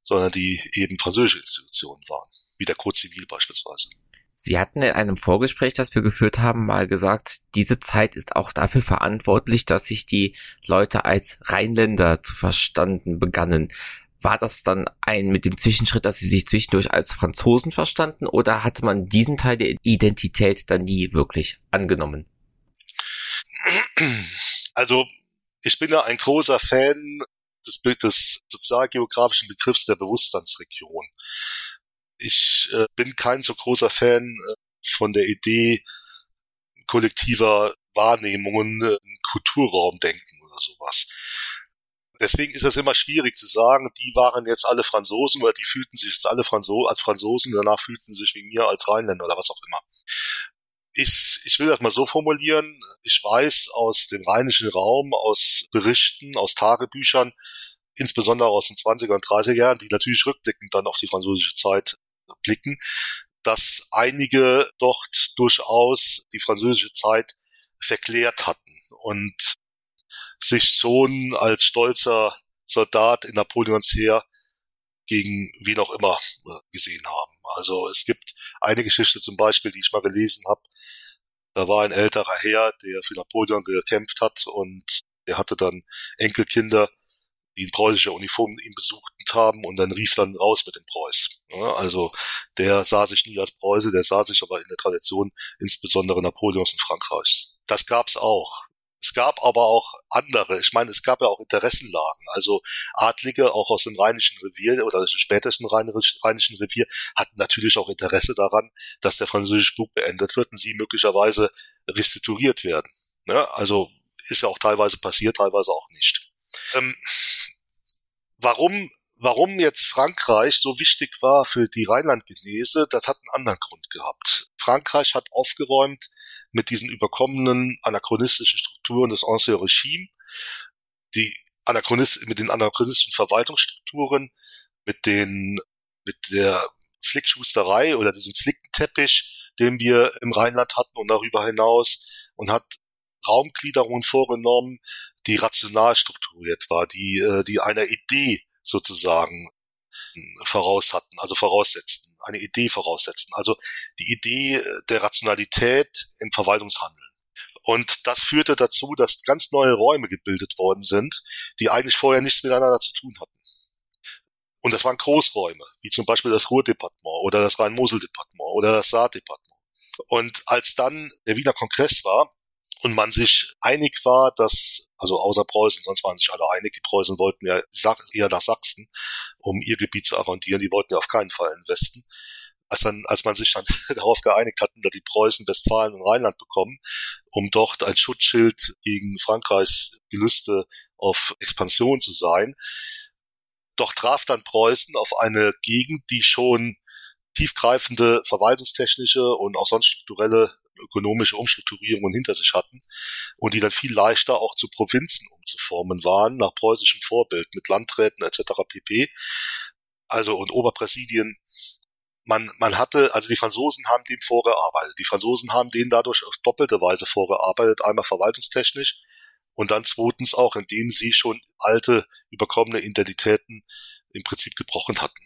sondern die eben französische Institutionen waren, wie der Code Civil beispielsweise. Sie hatten in einem Vorgespräch, das wir geführt haben, mal gesagt, diese Zeit ist auch dafür verantwortlich, dass sich die Leute als Rheinländer zu verstanden begannen. War das dann ein mit dem Zwischenschritt, dass sie sich zwischendurch als Franzosen verstanden oder hatte man diesen Teil der Identität dann nie wirklich angenommen? Also ich bin ja ein großer Fan des, des sozialgeografischen Begriffs der Bewusstseinsregion. Ich äh, bin kein so großer Fan äh, von der Idee kollektiver Wahrnehmungen, äh, Kulturraum denken oder sowas. Deswegen ist es immer schwierig zu sagen, die waren jetzt alle Franzosen oder die fühlten sich jetzt alle Franzo als Franzosen, danach fühlten sie sich wegen mir als Rheinländer oder was auch immer. Ich, ich will das mal so formulieren. Ich weiß aus dem rheinischen Raum, aus Berichten, aus Tagebüchern, insbesondere aus den 20er und 30er Jahren, die natürlich rückblickend dann auf die französische Zeit blicken, dass einige dort durchaus die französische Zeit verklärt hatten und sich schon als stolzer Soldat in Napoleons Heer gegen wen auch immer gesehen haben. Also es gibt eine Geschichte zum Beispiel, die ich mal gelesen habe. Da war ein älterer Herr, der für Napoleon gekämpft hat und er hatte dann Enkelkinder, die in preußischer Uniform ihn besucht haben und dann rief dann raus mit dem Preuß. Also der sah sich nie als Preuße, der sah sich aber in der Tradition insbesondere Napoleons und Frankreichs. Das gab's auch. Es gab aber auch andere. Ich meine, es gab ja auch Interessenlagen. Also Adlige, auch aus dem Rheinischen Revier oder dem spätesten Rheinischen Revier, hatten natürlich auch Interesse daran, dass der französische Spuk beendet wird und sie möglicherweise restituiert werden. Ja, also ist ja auch teilweise passiert, teilweise auch nicht. Ähm, warum warum jetzt Frankreich so wichtig war für die Rheinland-Genese, das hat einen anderen Grund gehabt. Frankreich hat aufgeräumt mit diesen überkommenen anachronistischen Strukturen des Ancien Regime, die Anachronist mit den anachronistischen Verwaltungsstrukturen, mit den mit der Flickschusterei oder diesem Flickenteppich, den wir im Rheinland hatten und darüber hinaus und hat Raumgliederungen vorgenommen, die rational strukturiert war, die äh, die einer Idee sozusagen hm, voraus hatten, also voraussetzten, eine Idee voraussetzten. Also die Idee der Rationalität im Verwaltungshandeln. Und das führte dazu, dass ganz neue Räume gebildet worden sind, die eigentlich vorher nichts miteinander zu tun hatten. Und das waren Großräume, wie zum Beispiel das Ruhrdepartement oder das Rhein-Mosel-Departement oder das Saardepartement. Und als dann der Wiener Kongress war, und man sich einig war, dass, also außer Preußen, sonst waren sich alle einig, die Preußen wollten ja eher nach Sachsen, um ihr Gebiet zu arrondieren, die wollten ja auf keinen Fall in den Westen. Als, dann, als man sich dann darauf geeinigt hatten, dass die Preußen Westfalen und Rheinland bekommen, um dort ein Schutzschild gegen Frankreichs Gelüste auf Expansion zu sein, doch traf dann Preußen auf eine Gegend, die schon tiefgreifende verwaltungstechnische und auch sonst strukturelle ökonomische Umstrukturierungen hinter sich hatten und die dann viel leichter auch zu Provinzen umzuformen waren, nach preußischem Vorbild mit Landräten etc. pp. Also und Oberpräsidien. Man, man hatte, also die Franzosen haben dem vorgearbeitet. Die Franzosen haben denen dadurch auf doppelte Weise vorgearbeitet. Einmal verwaltungstechnisch und dann zweitens auch, indem sie schon alte, überkommene Identitäten im Prinzip gebrochen hatten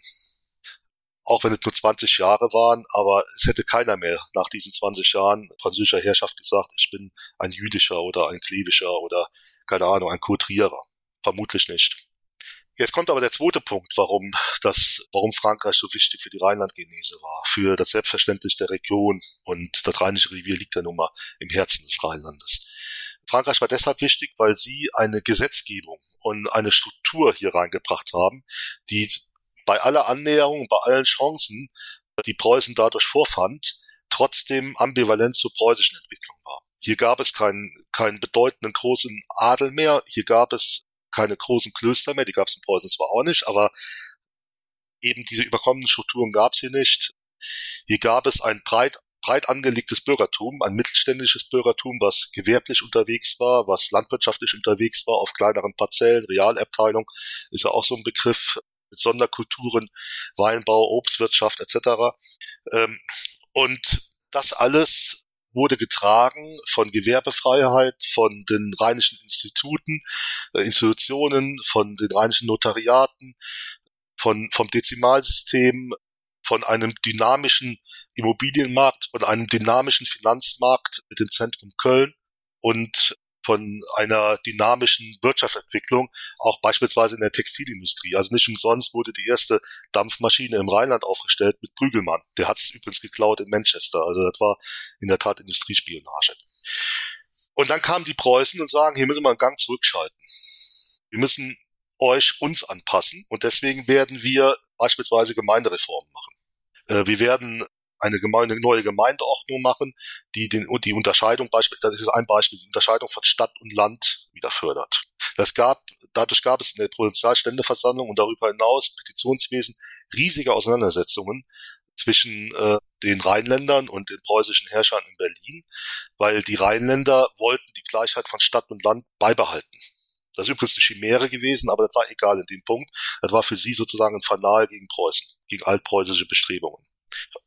auch wenn es nur 20 Jahre waren, aber es hätte keiner mehr nach diesen 20 Jahren französischer Herrschaft gesagt, ich bin ein jüdischer oder ein klevischer oder keine Ahnung, ein Kotrierer. Vermutlich nicht. Jetzt kommt aber der zweite Punkt, warum das, warum Frankreich so wichtig für die Rheinland-Genese war, für das Selbstverständnis der Region und das Rheinische Revier liegt ja nun mal im Herzen des Rheinlandes. Frankreich war deshalb wichtig, weil sie eine Gesetzgebung und eine Struktur hier reingebracht haben, die bei aller Annäherung, bei allen Chancen, die Preußen dadurch vorfand, trotzdem ambivalent zur preußischen Entwicklung war. Hier gab es keinen, keinen bedeutenden großen Adel mehr, hier gab es keine großen Klöster mehr, die gab es in Preußen zwar auch nicht, aber eben diese überkommenen Strukturen gab es hier nicht. Hier gab es ein breit, breit angelegtes Bürgertum, ein mittelständisches Bürgertum, was gewerblich unterwegs war, was landwirtschaftlich unterwegs war, auf kleineren Parzellen, Realabteilung ist ja auch so ein Begriff, mit Sonderkulturen, Weinbau, Obstwirtschaft etc. Ähm, und das alles wurde getragen von Gewerbefreiheit, von den rheinischen Instituten, äh, Institutionen, von den rheinischen Notariaten, von, vom Dezimalsystem, von einem dynamischen Immobilienmarkt, von einem dynamischen Finanzmarkt mit dem Zentrum Köln und von einer dynamischen Wirtschaftsentwicklung, auch beispielsweise in der Textilindustrie. Also nicht umsonst wurde die erste Dampfmaschine im Rheinland aufgestellt mit Prügelmann. Der hat es übrigens geklaut in Manchester. Also das war in der Tat Industriespionage. Und dann kamen die Preußen und sagen, hier müssen wir einen Gang zurückschalten. Wir müssen euch uns anpassen und deswegen werden wir beispielsweise Gemeindereformen machen. Äh, wir werden eine, Gemeinde, neue Gemeindeordnung machen, die den, die Unterscheidung, das ist ein Beispiel, die Unterscheidung von Stadt und Land wieder fördert. Das gab, dadurch gab es in der Provinzialständeversammlung und darüber hinaus Petitionswesen riesige Auseinandersetzungen zwischen äh, den Rheinländern und den preußischen Herrschern in Berlin, weil die Rheinländer wollten die Gleichheit von Stadt und Land beibehalten. Das ist übrigens eine Chimäre gewesen, aber das war egal in dem Punkt. Das war für sie sozusagen ein Fanal gegen Preußen, gegen altpreußische Bestrebungen.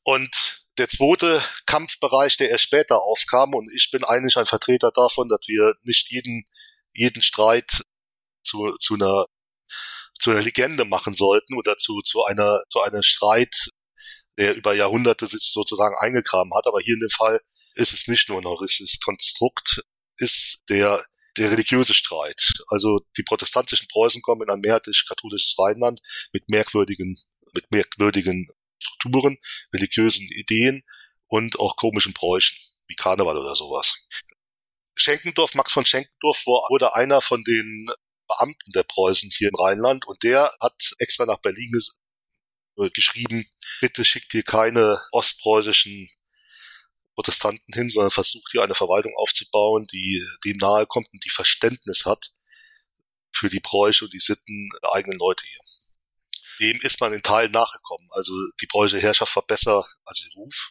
Und der zweite Kampfbereich, der erst später aufkam, und ich bin eigentlich ein Vertreter davon, dass wir nicht jeden, jeden Streit zu, zu einer zu einer Legende machen sollten oder zu, zu einer, zu einem Streit, der über Jahrhunderte sich sozusagen eingegraben hat. Aber hier in dem Fall ist es nicht nur ein heuristisches Konstrukt, ist der, der religiöse Streit. Also die protestantischen Preußen kommen in ein mehrheitlich-katholisches Rheinland mit merkwürdigen, mit merkwürdigen Strukturen, religiösen Ideen und auch komischen Bräuchen, wie Karneval oder sowas. Schenkendorf, Max von Schenkendorf wurde einer von den Beamten der Preußen hier im Rheinland und der hat extra nach Berlin äh, geschrieben, bitte schickt hier keine ostpreußischen Protestanten hin, sondern versucht hier eine Verwaltung aufzubauen, die dem nahe kommt und die Verständnis hat für die Bräuche und die Sitten der eigenen Leute hier. Dem ist man in Teilen nachgekommen. Also die preußische Herrschaft war besser als ihr Ruf.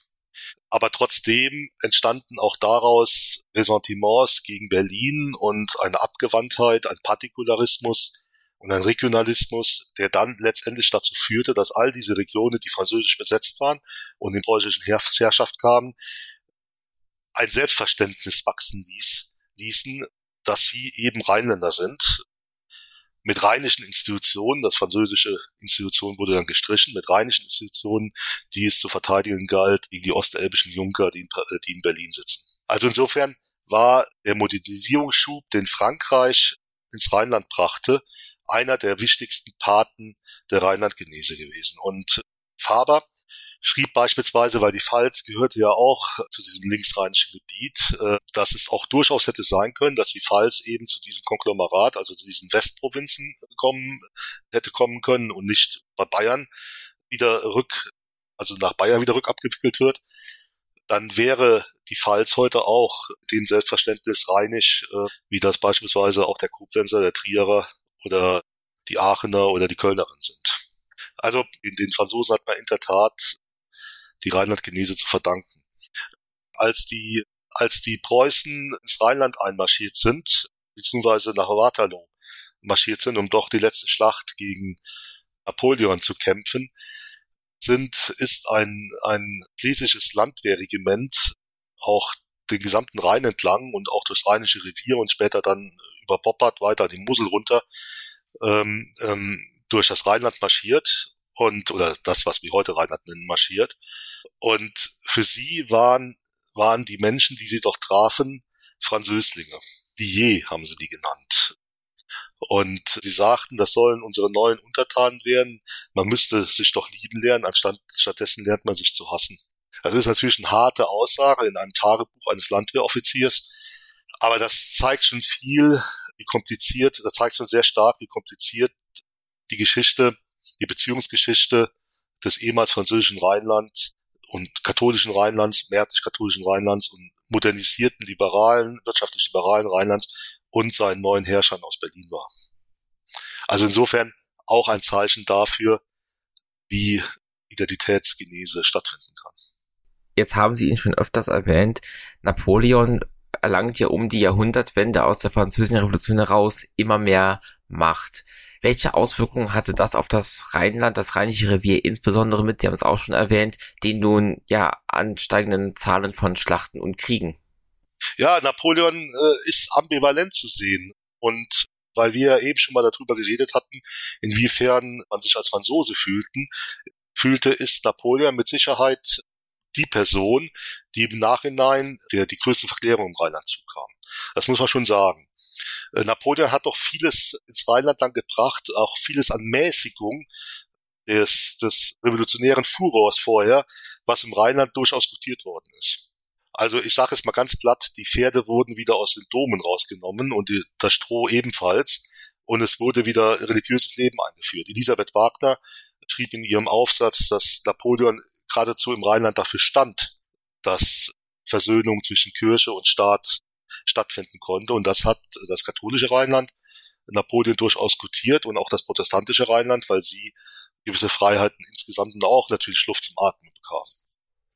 Aber trotzdem entstanden auch daraus Ressentiments gegen Berlin und eine Abgewandtheit, ein Partikularismus und ein Regionalismus, der dann letztendlich dazu führte, dass all diese Regionen, die französisch besetzt waren und in preußischen Herrschaft kamen, ein Selbstverständnis wachsen ließ, ließen, dass sie eben Rheinländer sind, mit rheinischen Institutionen, das französische Institution wurde dann gestrichen, mit rheinischen Institutionen, die es zu verteidigen galt gegen die ostelbischen Junker, die in, die in Berlin sitzen. Also insofern war der Modernisierungsschub, den Frankreich ins Rheinland brachte, einer der wichtigsten Paten der Rheinland-Genese gewesen. Und Faber schrieb beispielsweise, weil die Pfalz gehörte ja auch zu diesem linksrheinischen Gebiet, äh, dass es auch durchaus hätte sein können, dass die Pfalz eben zu diesem Konglomerat, also zu diesen Westprovinzen kommen, hätte kommen können und nicht bei Bayern wieder rück, also nach Bayern wieder rückabgewickelt wird, dann wäre die Pfalz heute auch dem Selbstverständnis rheinisch, äh, wie das beispielsweise auch der Koblenzer, der Trierer oder die Aachener oder die Kölnerin sind. Also in den Franzosen hat man in der Tat die Rheinland-Genese zu verdanken. Als die, als die Preußen ins Rheinland einmarschiert sind, beziehungsweise nach Waterloo marschiert sind, um doch die letzte Schlacht gegen Napoleon zu kämpfen, sind, ist ein, ein schlesisches Landwehrregiment auch den gesamten Rhein entlang und auch durchs Rheinische Revier und später dann über Boppard weiter die Mosel runter ähm, ähm, durch das Rheinland marschiert und oder das, was wir heute Rheinland nennen, marschiert. Und für sie waren, waren die Menschen, die sie doch trafen, Französlinge. Die haben sie die genannt. Und sie sagten, das sollen unsere neuen Untertanen werden. Man müsste sich doch lieben lernen, anstatt stattdessen lernt man sich zu hassen. Das ist natürlich eine harte Aussage in einem Tagebuch eines Landwehroffiziers, aber das zeigt schon viel, wie kompliziert, das zeigt schon sehr stark, wie kompliziert die Geschichte die Beziehungsgeschichte des ehemals französischen Rheinlands und katholischen Rheinlands, mehrheitlich-katholischen Rheinlands und modernisierten liberalen, wirtschaftlich liberalen Rheinlands und seinen neuen Herrschern aus Berlin war. Also insofern auch ein Zeichen dafür, wie Identitätsgenese stattfinden kann. Jetzt haben Sie ihn schon öfters erwähnt. Napoleon erlangt ja um die Jahrhundertwende aus der französischen Revolution heraus immer mehr Macht. Welche Auswirkungen hatte das auf das Rheinland, das Rheinische Revier, insbesondere mit, Sie haben es auch schon erwähnt, den nun ja ansteigenden Zahlen von Schlachten und Kriegen? Ja, Napoleon äh, ist ambivalent zu sehen und weil wir eben schon mal darüber geredet hatten, inwiefern man sich als Franzose fühlten, fühlte, ist Napoleon mit Sicherheit die Person, die im Nachhinein der die größte Verklärung im Rheinland zukam. Das muss man schon sagen. Äh, Napoleon hat doch vieles ins Rheinland dann gebracht, auch vieles an Mäßigung des, des revolutionären Furors vorher, was im Rheinland durchaus gutiert worden ist. Also ich sage es mal ganz platt, die Pferde wurden wieder aus den Domen rausgenommen und die, das Stroh ebenfalls und es wurde wieder religiöses Leben eingeführt. Elisabeth Wagner schrieb in ihrem Aufsatz, dass Napoleon geradezu im Rheinland dafür stand, dass Versöhnung zwischen Kirche und Staat stattfinden konnte. Und das hat das katholische Rheinland Napoleon durchaus gutiert und auch das protestantische Rheinland, weil sie gewisse Freiheiten insgesamt und auch natürlich Luft zum Atmen bekamen.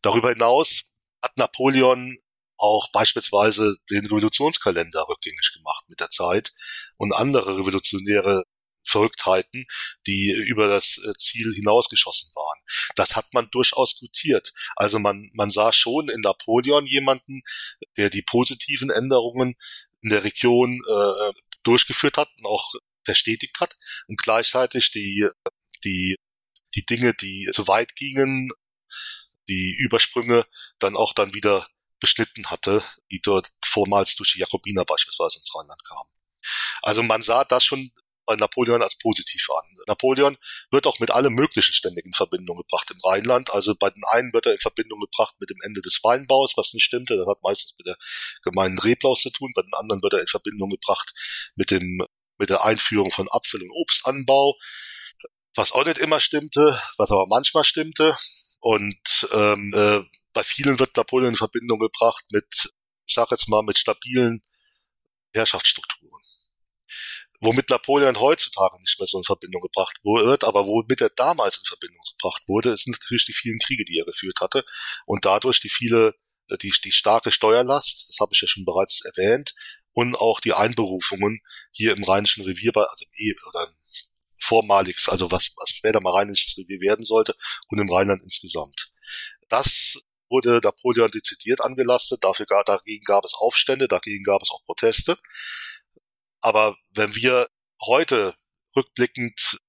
Darüber hinaus hat Napoleon auch beispielsweise den Revolutionskalender rückgängig gemacht mit der Zeit und andere revolutionäre Verrücktheiten, die über das äh, Ziel hinausgeschossen waren. Das hat man durchaus gutiert. Also man, man sah schon in Napoleon jemanden, der die positiven Änderungen in der Region äh, durchgeführt hat und auch verstetigt hat und gleichzeitig die, die, die Dinge, die so weit gingen, die Übersprünge dann auch dann wieder beschnitten hatte, die dort vormals durch die Jakobiner beispielsweise ins Rheinland kamen. Also man sah das schon Napoleon als positiv an. Napoleon wird auch mit allem möglichen ständig in Verbindung gebracht im Rheinland. Also bei den einen wird er in Verbindung gebracht mit dem Ende des Weinbaus, was nicht stimmte. Das hat meistens mit der gemeinen Reblaus zu tun. Bei den anderen wird er in Verbindung gebracht mit dem mit der Einführung von Apfel- und Obstanbau, was auch nicht immer stimmte, was aber manchmal stimmte. Und ähm, äh, bei vielen wird Napoleon in Verbindung gebracht mit, ich sag jetzt mal, mit stabilen Herrschaftsstrukturen. Womit Napoleon heutzutage nicht mehr so in Verbindung gebracht wird, aber womit er damals in Verbindung gebracht wurde, sind natürlich die vielen Kriege, die er geführt hatte und dadurch die viele, die, die starke Steuerlast, das habe ich ja schon bereits erwähnt, und auch die Einberufungen hier im Rheinischen Revier, also im, oder vormaliges, also was, was später mal Rheinisches Revier werden sollte und im Rheinland insgesamt. Das wurde Napoleon dezidiert angelastet, dafür, dagegen gab es Aufstände, dagegen gab es auch Proteste. Aber wenn wir heute rückblickend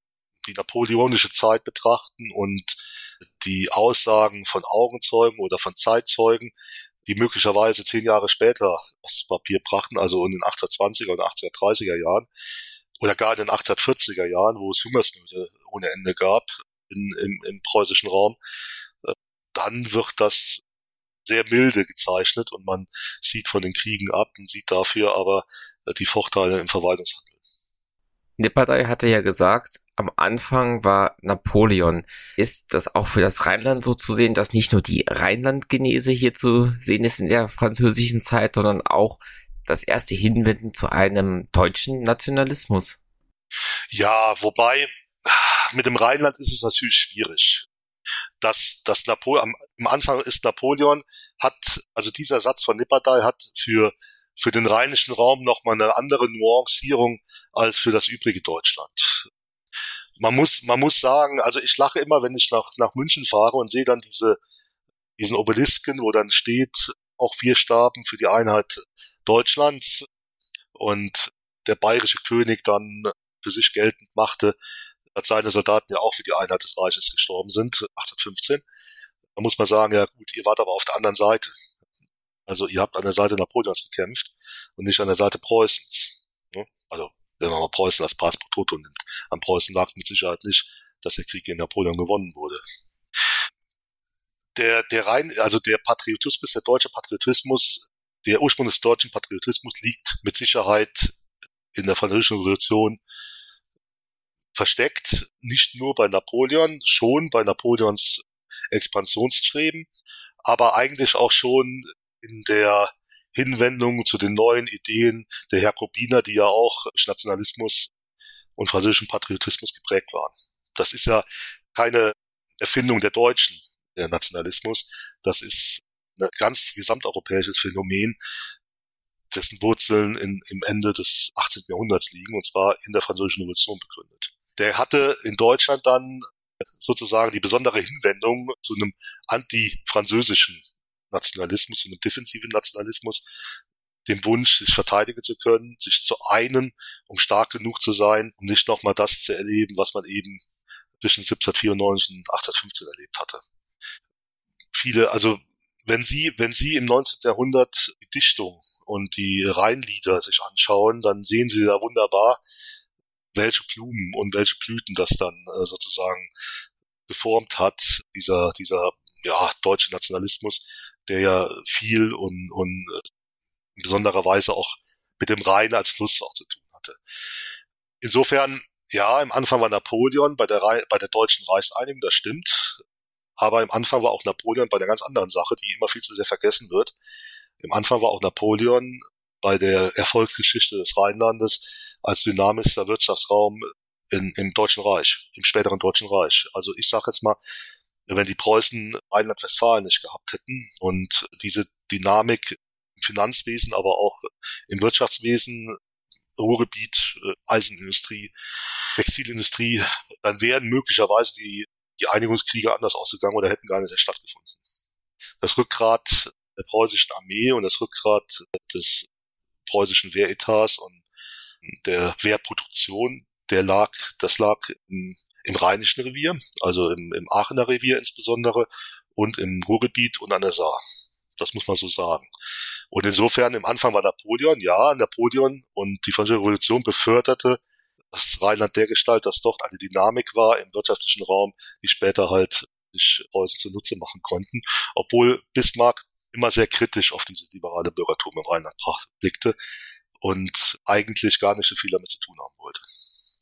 die napoleonische Zeit betrachten und die Aussagen von Augenzeugen oder von Zeitzeugen, die möglicherweise zehn Jahre später das Papier brachten, also in den 1820er und 1830er Jahren oder gar in den 1840er Jahren, wo es Hungersnöte ohne Ende gab in, im, im preußischen Raum, äh, dann wird das sehr milde gezeichnet und man sieht von den Kriegen ab und sieht dafür aber die Vorteile im Verwaltungshandel. Nipperdey hatte ja gesagt, am Anfang war Napoleon. Ist das auch für das Rheinland so zu sehen, dass nicht nur die Rheinlandgenese hier zu sehen ist in der französischen Zeit, sondern auch das erste Hinwenden zu einem deutschen Nationalismus? Ja, wobei mit dem Rheinland ist es natürlich schwierig. Das, das Napoleon, am Anfang ist Napoleon, hat, also dieser Satz von Nipperdey hat für für den rheinischen Raum nochmal eine andere Nuancierung als für das übrige Deutschland. Man muss, man muss sagen, also ich lache immer, wenn ich nach, nach München fahre und sehe dann diese, diesen Obelisken, wo dann steht, auch vier starben für die Einheit Deutschlands und der bayerische König dann für sich geltend machte, dass seine Soldaten ja auch für die Einheit des Reiches gestorben sind, 1815. Da muss man sagen, ja gut, ihr wart aber auf der anderen Seite. Also ihr habt an der Seite Napoleons gekämpft und nicht an der Seite Preußens. Ne? Also wenn man mal Preußen als Pass nimmt. An Preußen lag es mit Sicherheit nicht, dass der Krieg gegen Napoleon gewonnen wurde. Der, der rein, also der Patriotismus, der deutsche Patriotismus, der Ursprung des deutschen Patriotismus liegt mit Sicherheit in der französischen Revolution versteckt, nicht nur bei Napoleon, schon bei Napoleons Expansionsstreben, aber eigentlich auch schon in der Hinwendung zu den neuen Ideen der Jakobiner, die ja auch Nationalismus und französischen Patriotismus geprägt waren. Das ist ja keine Erfindung der Deutschen, der Nationalismus. Das ist ein ganz gesamteuropäisches Phänomen, dessen Wurzeln in, im Ende des 18. Jahrhunderts liegen, und zwar in der Französischen Revolution begründet. Der hatte in Deutschland dann sozusagen die besondere Hinwendung zu einem anti-französischen Nationalismus und einem defensiven Nationalismus, dem Wunsch, sich verteidigen zu können, sich zu einen, um stark genug zu sein, um nicht nochmal das zu erleben, was man eben zwischen 1794 und 1815 erlebt hatte. Viele, also wenn Sie, wenn Sie im 19. Jahrhundert die Dichtung und die Rheinlieder sich anschauen, dann sehen Sie da wunderbar, welche Blumen und welche Blüten das dann äh, sozusagen geformt hat, dieser, dieser ja, deutsche Nationalismus, der ja viel und, und äh, in besonderer Weise auch mit dem Rhein als Fluss auch zu tun hatte. Insofern, ja, im Anfang war Napoleon bei der, bei der deutschen Reichseinigung, das stimmt. Aber im Anfang war auch Napoleon bei einer ganz anderen Sache, die immer viel zu sehr vergessen wird. Im Anfang war auch Napoleon bei der Erfolgsgeschichte des Rheinlandes als dynamischster Wirtschaftsraum in, im Deutschen Reich, im späteren Deutschen Reich. Also ich sage jetzt mal, wenn die Preußen Rheinland-Westfalen nicht gehabt hätten und diese Dynamik im Finanzwesen, aber auch im Wirtschaftswesen, Ruhrgebiet, äh, Eisenindustrie, Textilindustrie, dann wären möglicherweise die, die Einigungskriege anders ausgegangen oder hätten gar nicht stattgefunden. Das Rückgrat der preußischen Armee und das Rückgrat des preußischen Wehretats und der Wehrproduktion, der lag, das lag im, im Rheinischen Revier, also im, im Aachener Revier insbesondere und im Ruhrgebiet und an der Saar. Das muss man so sagen. Und insofern im Anfang war Napoleon, ja, Napoleon und die Französische Revolution beförderte das Rheinland der Gestalt, dass dort eine Dynamik war im wirtschaftlichen Raum, die später halt sich Preußen zunutze machen konnten, obwohl Bismarck immer sehr kritisch auf dieses liberale Bürgertum im Rheinland blickte und eigentlich gar nicht so viel damit zu tun haben wollte.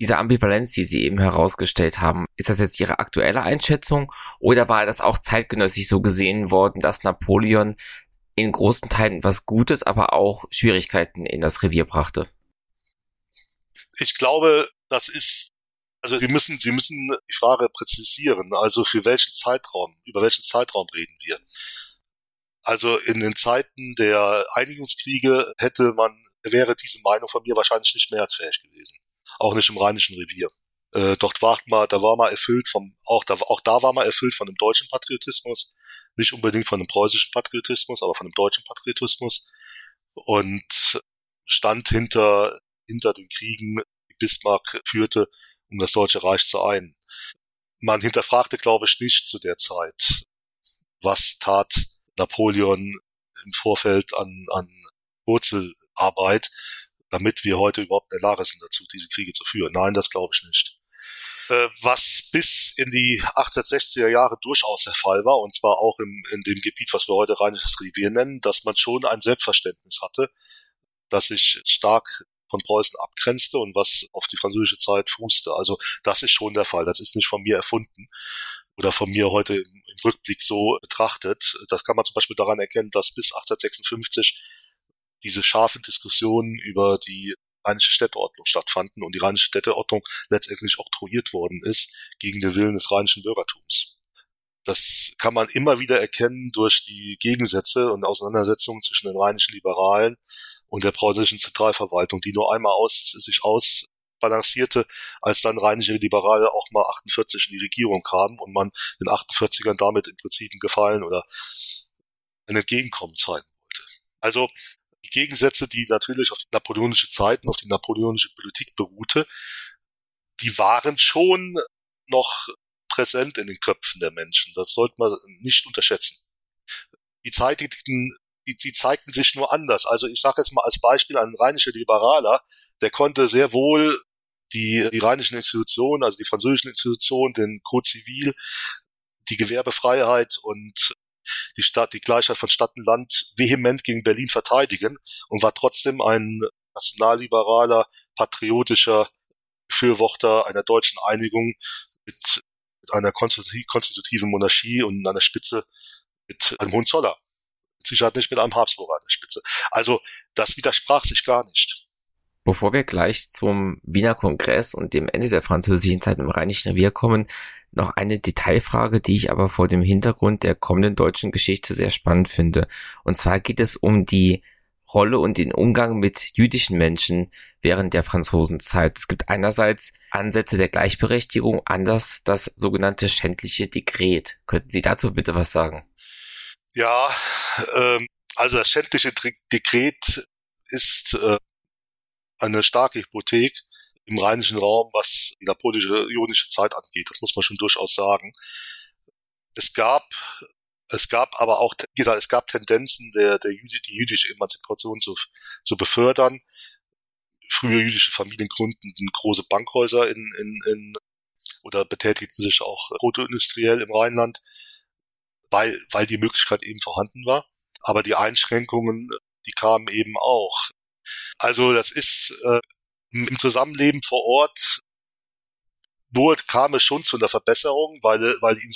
Diese Ambivalenz, die Sie eben herausgestellt haben, ist das jetzt Ihre aktuelle Einschätzung oder war das auch zeitgenössisch so gesehen worden, dass Napoleon in großen Teilen was Gutes, aber auch Schwierigkeiten in das Revier brachte? Ich glaube, das ist also Sie müssen, Sie müssen die Frage präzisieren. Also für welchen Zeitraum, über welchen Zeitraum reden wir? Also in den Zeiten der Einigungskriege hätte man, wäre diese Meinung von mir wahrscheinlich nicht mehrheitsfähig gewesen. Auch nicht im Rheinischen Revier. Äh, dort war mal, da war mal erfüllt vom, auch da, auch da war mal erfüllt von dem deutschen Patriotismus. Nicht unbedingt von dem preußischen Patriotismus, aber von dem deutschen Patriotismus. Und stand hinter, hinter den Kriegen, die Bismarck führte, um das Deutsche Reich zu ein. Man hinterfragte, glaube ich, nicht zu der Zeit, was tat Napoleon im Vorfeld an, an Wurzelarbeit, damit wir heute überhaupt in der Lage sind dazu, diese Kriege zu führen. Nein, das glaube ich nicht. Äh, was bis in die 1860er Jahre durchaus der Fall war, und zwar auch im, in dem Gebiet, was wir heute Rheinisches Revier nennen, dass man schon ein Selbstverständnis hatte, das sich stark von Preußen abgrenzte und was auf die französische Zeit fußte. Also das ist schon der Fall. Das ist nicht von mir erfunden oder von mir heute im, Rückblick so betrachtet. Das kann man zum Beispiel daran erkennen, dass bis 1856 diese scharfen Diskussionen über die rheinische Städteordnung stattfanden und die rheinische Städteordnung letztendlich oktroyiert worden ist gegen den Willen des rheinischen Bürgertums. Das kann man immer wieder erkennen durch die Gegensätze und Auseinandersetzungen zwischen den rheinischen Liberalen und der preußischen Zentralverwaltung, die nur einmal aus, sich ausbalancierte, als dann rheinische Liberale auch mal 48 in die Regierung kamen und man den 48ern damit im Prinzip einen Gefallen oder ein Entgegenkommen zeigen wollte. Also die Gegensätze, die natürlich auf die napoleonische Zeiten, auf die napoleonische Politik beruhte, die waren schon noch präsent in den Köpfen der Menschen. Das sollte man nicht unterschätzen. Die zeitigen die, die zeigten sich nur anders. Also ich sage jetzt mal als Beispiel ein rheinischer Liberaler, der konnte sehr wohl die, die rheinischen Institutionen, also die französischen Institutionen, den Code Zivil, die Gewerbefreiheit und die Stadt, die Gleichheit von Stadt und Land vehement gegen Berlin verteidigen und war trotzdem ein nationalliberaler, patriotischer Befürworter einer deutschen Einigung mit, mit einer konstitutiven Monarchie und an der Spitze mit einem Hohenzoller. Sicherheit nicht mit einem Habsburger an der Spitze. Also das widersprach sich gar nicht. Bevor wir gleich zum Wiener Kongress und dem Ende der französischen Zeit im Rheinischen Revier kommen, noch eine Detailfrage, die ich aber vor dem Hintergrund der kommenden deutschen Geschichte sehr spannend finde. Und zwar geht es um die Rolle und den Umgang mit jüdischen Menschen während der Franzosenzeit. Es gibt einerseits Ansätze der Gleichberechtigung, anders das sogenannte schändliche Dekret. Könnten Sie dazu bitte was sagen? Ja, ähm, also das schändliche Dekret ist äh, eine starke Hypothek im rheinischen Raum, was die napoleonische Zeit angeht. Das muss man schon durchaus sagen. Es gab, es gab aber auch, wie gesagt, es gab Tendenzen, der, der die jüdische Emanzipation zu, zu befördern. Frühe jüdische Familien gründeten große Bankhäuser in, in, in oder betätigten sich auch protoindustriell im Rheinland weil, weil die Möglichkeit eben vorhanden war. Aber die Einschränkungen, die kamen eben auch. Also das ist äh, im Zusammenleben vor Ort wurde, kam es schon zu einer Verbesserung, weil, weil die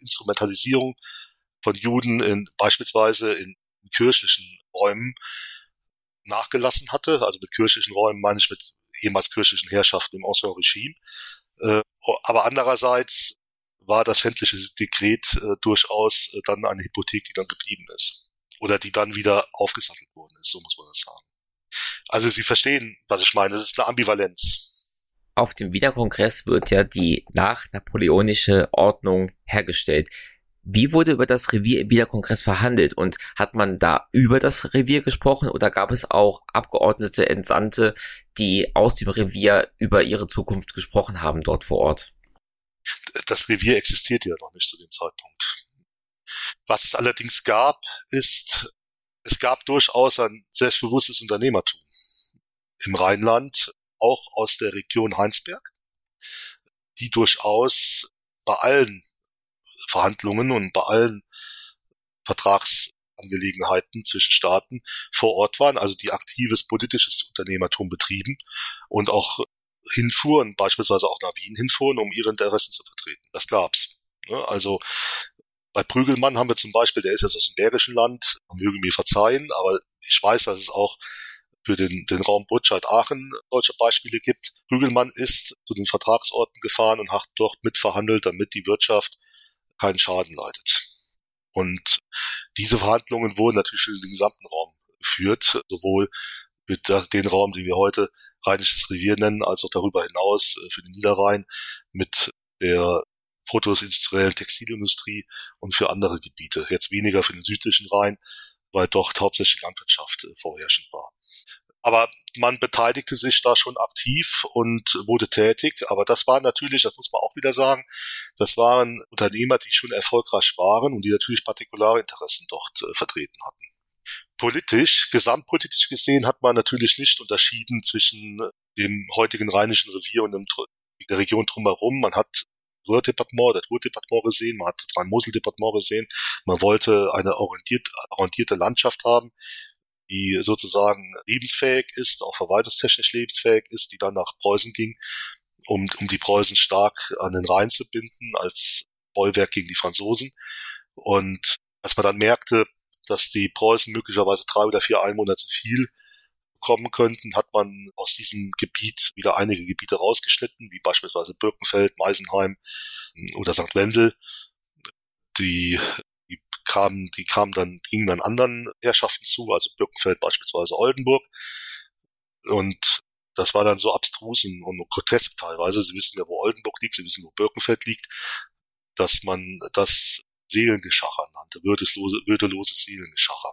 Instrumentalisierung von Juden in, beispielsweise in kirchlichen Räumen nachgelassen hatte. Also mit kirchlichen Räumen meine ich mit ehemals kirchlichen Herrschaften im Ancien Regime. Äh, aber andererseits war das schändliche Dekret äh, durchaus äh, dann eine Hypothek, die dann geblieben ist. oder die dann wieder aufgesattelt worden ist, so muss man das sagen. Also Sie verstehen, was ich meine, das ist eine Ambivalenz. Auf dem Wiener Kongress wird ja die nachnapoleonische Ordnung hergestellt. Wie wurde über das Revier im Wiener Kongress verhandelt und hat man da über das Revier gesprochen oder gab es auch Abgeordnete, Entsandte, die aus dem Revier über ihre Zukunft gesprochen haben dort vor Ort? Das Revier existiert ja noch nicht zu dem Zeitpunkt. Was es allerdings gab, ist, es gab durchaus ein selbstbewusstes Unternehmertum im Rheinland, auch aus der Region Heinsberg, die durchaus bei allen Verhandlungen und bei allen Vertragsangelegenheiten zwischen Staaten vor Ort waren, also die aktives politisches Unternehmertum betrieben und auch hinfuhren, beispielsweise auch nach Wien hinfuhren, um ihre Interessen zu vertreten. Das gab's. Ne? Also bei Prügelmann haben wir zum Beispiel, der ist jetzt aus dem Bergischen Land, mögen mir verzeihen, aber ich weiß, dass es auch für den, den Raum Burtscheid-Aachen solche Beispiele gibt. Prügelmann ist zu den Vertragsorten gefahren und hat dort mitverhandelt, damit die Wirtschaft keinen Schaden leidet. Und diese Verhandlungen wurden natürlich für den gesamten Raum geführt, sowohl für den Raum, den wir heute Rheinisches Revier nennen, als auch darüber hinaus äh, für den Niederrhein mit der protoindustriellen Textilindustrie und für andere Gebiete. Jetzt weniger für den südlichen Rhein, weil dort hauptsächlich Landwirtschaft äh, vorherrschend war. Aber man beteiligte sich da schon aktiv und wurde tätig. Aber das waren natürlich, das muss man auch wieder sagen, das waren Unternehmer, die schon erfolgreich waren und die natürlich Partikularinteressen dort äh, vertreten hatten. Politisch, gesamtpolitisch gesehen, hat man natürlich nicht unterschieden zwischen dem heutigen Rheinischen Revier und dem, der Region drumherum. Man hat Ruhrdepartement, das Ruhrdepartement gesehen, man hat Rhein-Mosel-Departement gesehen. Man wollte eine orientiert, orientierte Landschaft haben, die sozusagen lebensfähig ist, auch verwaltungstechnisch lebensfähig ist, die dann nach Preußen ging, um, um die Preußen stark an den Rhein zu binden als Bollwerk gegen die Franzosen. Und als man dann merkte, dass die Preußen möglicherweise drei oder vier Einwohner zu viel kommen könnten, hat man aus diesem Gebiet wieder einige Gebiete rausgeschnitten, wie beispielsweise Birkenfeld, Meisenheim oder St. Wendel. Die kamen, die kamen dann, gingen dann anderen Herrschaften zu, also Birkenfeld beispielsweise Oldenburg. Und das war dann so abstrus und, und grotesk teilweise. Sie wissen ja, wo Oldenburg liegt, Sie wissen, wo Birkenfeld liegt, dass man das Seelengeschacher nannte, würdelose, würdeloses Seelengeschacher.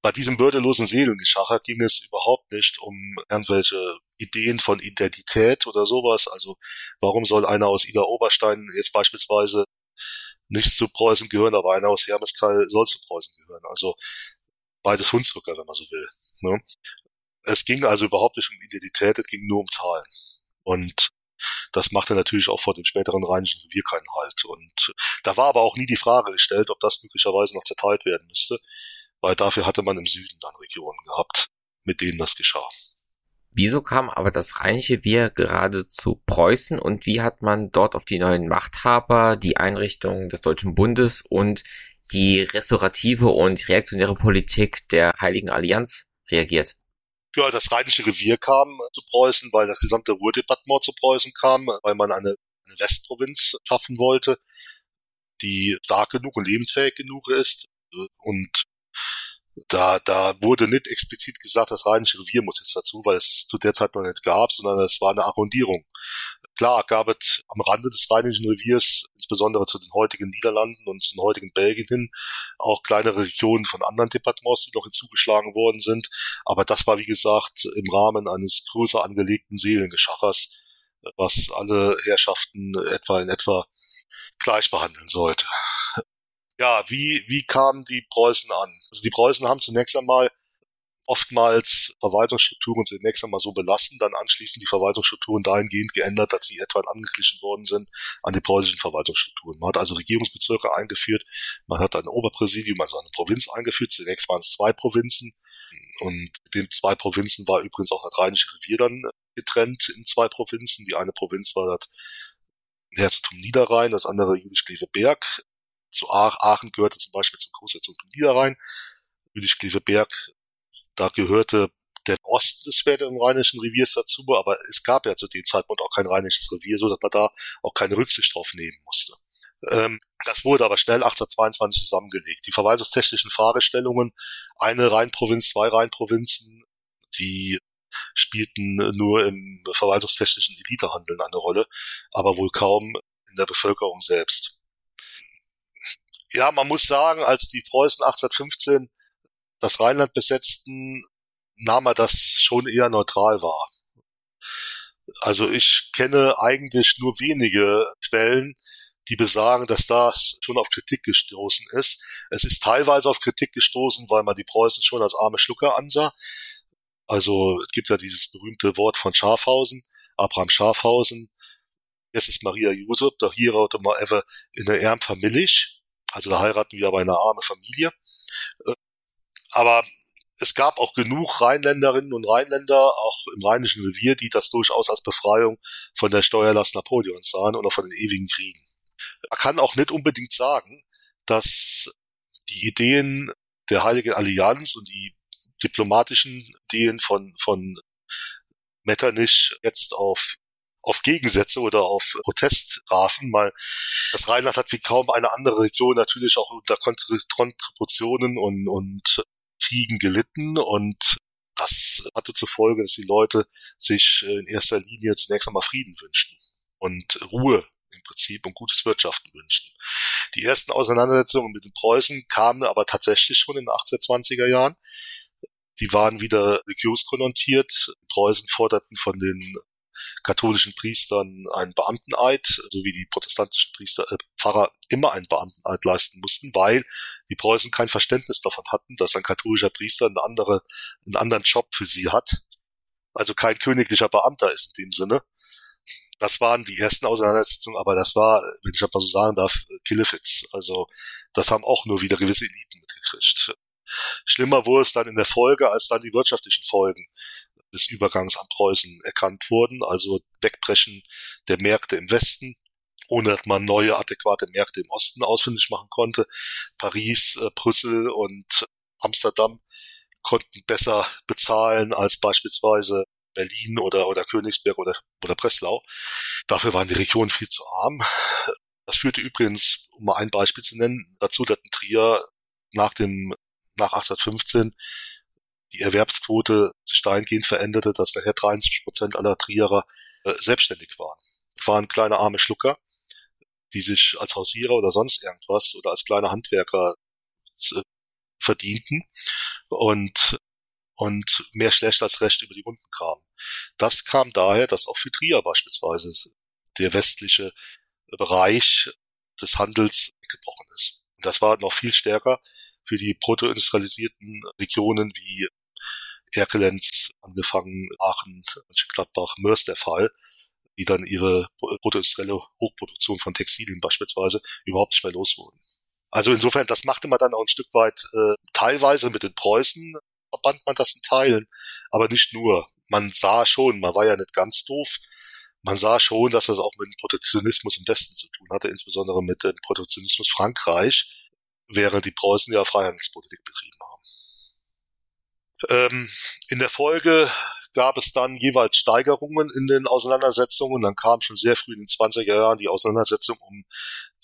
Bei diesem würdelosen Seelengeschacher ging es überhaupt nicht um irgendwelche Ideen von Identität oder sowas. Also warum soll einer aus Ida Oberstein jetzt beispielsweise nicht zu Preußen gehören, aber einer aus Hermeskeil soll zu Preußen gehören. Also beides Hunsrücker, wenn man so will. Ne? Es ging also überhaupt nicht um Identität, es ging nur um Zahlen. Und das machte natürlich auch vor dem späteren Rheinischen Revier keinen Halt. Und da war aber auch nie die Frage gestellt, ob das möglicherweise noch zerteilt werden müsste, weil dafür hatte man im Süden dann Regionen gehabt, mit denen das geschah. Wieso kam aber das Rheinische Wehr gerade zu Preußen und wie hat man dort auf die neuen Machthaber, die Einrichtung des Deutschen Bundes und die restaurative und reaktionäre Politik der Heiligen Allianz reagiert? Ja, das Rheinische Revier kam zu Preußen, weil das gesamte Ruhrdepartement zu Preußen kam, weil man eine, eine Westprovinz schaffen wollte, die stark genug und lebensfähig genug ist und da, da wurde nicht explizit gesagt, das Rheinische Revier muss jetzt dazu, weil es zu der Zeit noch nicht gab, sondern es war eine Arrondierung. Klar gab es am Rande des Rheinischen Reviers, insbesondere zu den heutigen Niederlanden und zum heutigen Belgien hin, auch kleinere Regionen von anderen Departements, die noch hinzugeschlagen worden sind. Aber das war, wie gesagt, im Rahmen eines größer angelegten Seelengeschachers, was alle Herrschaften etwa in etwa gleich behandeln sollte ja, wie, wie kamen die Preußen an? Also die Preußen haben zunächst einmal oftmals Verwaltungsstrukturen zunächst einmal so belassen, dann anschließend die Verwaltungsstrukturen dahingehend geändert, dass sie etwa angeglichen worden sind an die preußischen Verwaltungsstrukturen. Man hat also Regierungsbezirke eingeführt, man hat ein Oberpräsidium, also eine Provinz eingeführt. Zunächst waren es zwei Provinzen und mit den zwei Provinzen war übrigens auch das Rheinische Revier dann getrennt in zwei Provinzen. Die eine Provinz war das Herzogtum Niederrhein, das andere Jülich-Kleveberg zu Aachen gehörte zum Beispiel zum Großherzogtum Niederrhein. Jülich-Kleveberg, da gehörte der Osten des Rheinischen Reviers dazu, aber es gab ja zu dem Zeitpunkt auch kein Rheinisches Revier, so dass man da auch keine Rücksicht drauf nehmen musste. Ähm, das wurde aber schnell 1822 zusammengelegt. Die verwaltungstechnischen Fragestellungen, eine Rheinprovinz, zwei Rheinprovinzen, die spielten nur im verwaltungstechnischen Elitehandeln eine Rolle, aber wohl kaum in der Bevölkerung selbst. Ja, man muss sagen, als die Preußen 1815 das Rheinland besetzten, nahm er das schon eher neutral wahr. Also ich kenne eigentlich nur wenige Quellen, die besagen, dass das schon auf Kritik gestoßen ist. Es ist teilweise auf Kritik gestoßen, weil man die Preußen schon als arme Schlucker ansah. Also es gibt ja dieses berühmte Wort von Schafhausen, Abraham Schafhausen. Jetzt ist Maria Josef, da heiraten wir ever in der Ärm Familie. Also da heiraten wir aber in eine arme Familie. Äh, aber es gab auch genug Rheinländerinnen und Rheinländer, auch im Rheinischen Revier, die das durchaus als Befreiung von der Steuerlast Napoleons sahen oder von den ewigen Kriegen. Man kann auch nicht unbedingt sagen, dass die Ideen der Heiligen Allianz und die diplomatischen Ideen von, von Metternich jetzt auf auf Gegensätze oder auf Protest trafen, weil das Rheinland hat wie kaum eine andere Region natürlich auch unter Kontributionen und, und Kriegen gelitten und das hatte zur Folge, dass die Leute sich in erster Linie zunächst einmal Frieden wünschten und Ruhe im Prinzip und gutes Wirtschaften wünschten. Die ersten Auseinandersetzungen mit den Preußen kamen aber tatsächlich schon in den 1820er Jahren. Die waren wieder religiös konnotiert. Preußen forderten von den katholischen Priestern einen Beamteneid, so wie die protestantischen Priester, äh, Pfarrer immer einen Beamteneid leisten mussten, weil die Preußen kein Verständnis davon hatten, dass ein katholischer Priester eine andere, einen anderen Job für sie hat. Also kein königlicher Beamter ist in dem Sinne. Das waren die ersten Auseinandersetzungen, aber das war, wenn ich das mal so sagen darf, Killefits. Also das haben auch nur wieder gewisse Eliten mitgekriegt. Schlimmer wurde es dann in der Folge, als dann die wirtschaftlichen Folgen des Übergangs an Preußen erkannt wurden, also Wegbrechen der Märkte im Westen, ohne dass man neue adäquate Märkte im Osten ausfindig machen konnte. Paris, äh, Brüssel und Amsterdam konnten besser bezahlen als beispielsweise Berlin oder, oder Königsberg oder, oder Breslau. Dafür waren die Regionen viel zu arm. Das führte übrigens, um mal ein Beispiel zu nennen, dazu, dass in Trier nach dem, nach 1815 die Erwerbsquote sich dahingehend veränderte, dass daher 73 Prozent aller Trierer äh, selbstständig waren. Waren kleine arme Schlucker, die sich als Hausierer oder sonst irgendwas oder als kleine Handwerker äh, verdienten und und mehr schlecht als recht über die Runden kamen. Das kam daher, dass auch für Trier beispielsweise der westliche Bereich des Handels gebrochen ist. Das war noch viel stärker für die protoindustrialisierten Regionen wie Erkelenz, angefangen Aachen, Mönchengladbach, Mörs der Fall, die dann ihre protoindustrielle Hochproduktion von Textilien beispielsweise überhaupt nicht mehr los wurden. Also insofern, das machte man dann auch ein Stück weit äh, teilweise mit den Preußen, verband man das in Teilen, aber nicht nur. Man sah schon, man war ja nicht ganz doof, man sah schon, dass das auch mit dem Protektionismus im Westen zu tun hatte, insbesondere mit dem Protektionismus Frankreich, während die Preußen ja Freihandelspolitik betrieben haben. Ähm, in der Folge gab es dann jeweils Steigerungen in den Auseinandersetzungen. Dann kam schon sehr früh in den 20er Jahren die Auseinandersetzung um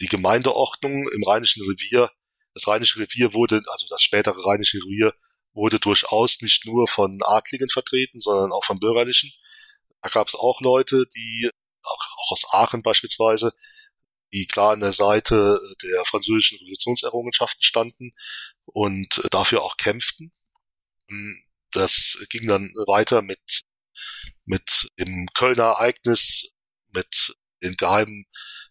die Gemeindeordnung im Rheinischen Revier. Das Rheinische Revier wurde, also das spätere Rheinische Revier, wurde durchaus nicht nur von Adligen vertreten, sondern auch von Bürgerlichen. Da gab es auch Leute, die, auch, auch aus Aachen beispielsweise, die klar an der Seite der französischen Revolutionserrungenschaften standen und dafür auch kämpften. Das ging dann weiter mit, mit dem Kölner Ereignis, mit den geheimen,